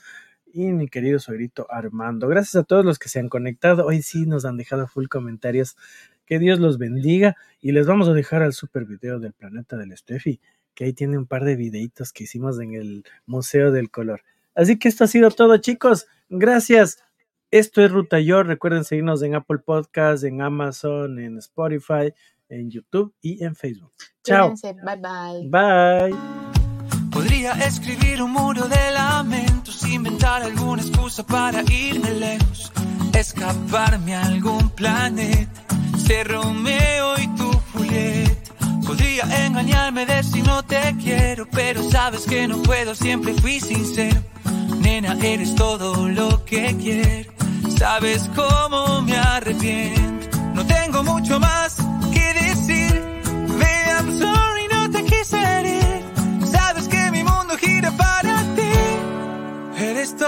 S2: y mi querido suegrito Armando. Gracias a todos los que se han conectado. Hoy sí nos han dejado full comentarios que Dios los bendiga y les vamos a dejar al super video del planeta del Steffi, que ahí tiene un par de videitos que hicimos en el Museo del Color. Así que esto ha sido todo, chicos. Gracias. Esto es Ruta Yo. Recuerden seguirnos en Apple Podcasts, en Amazon, en Spotify, en YouTube y en Facebook. Chao.
S3: Bye bye.
S2: Bye.
S1: Podría escribir un muro de lamentos, inventar alguna excusa para irme lejos, escaparme a algún planeta Che Romeo y tu Julieta. Podría engañarme de si no te quiero, pero sabes que no puedo, siempre fui sincero. Nena, eres todo lo que quiero. Sabes cómo me arrepiento. No tengo mucho más que decir. Baby, I'm sorry, no te quise herir. Sabes que mi mundo gira para ti. Eres todo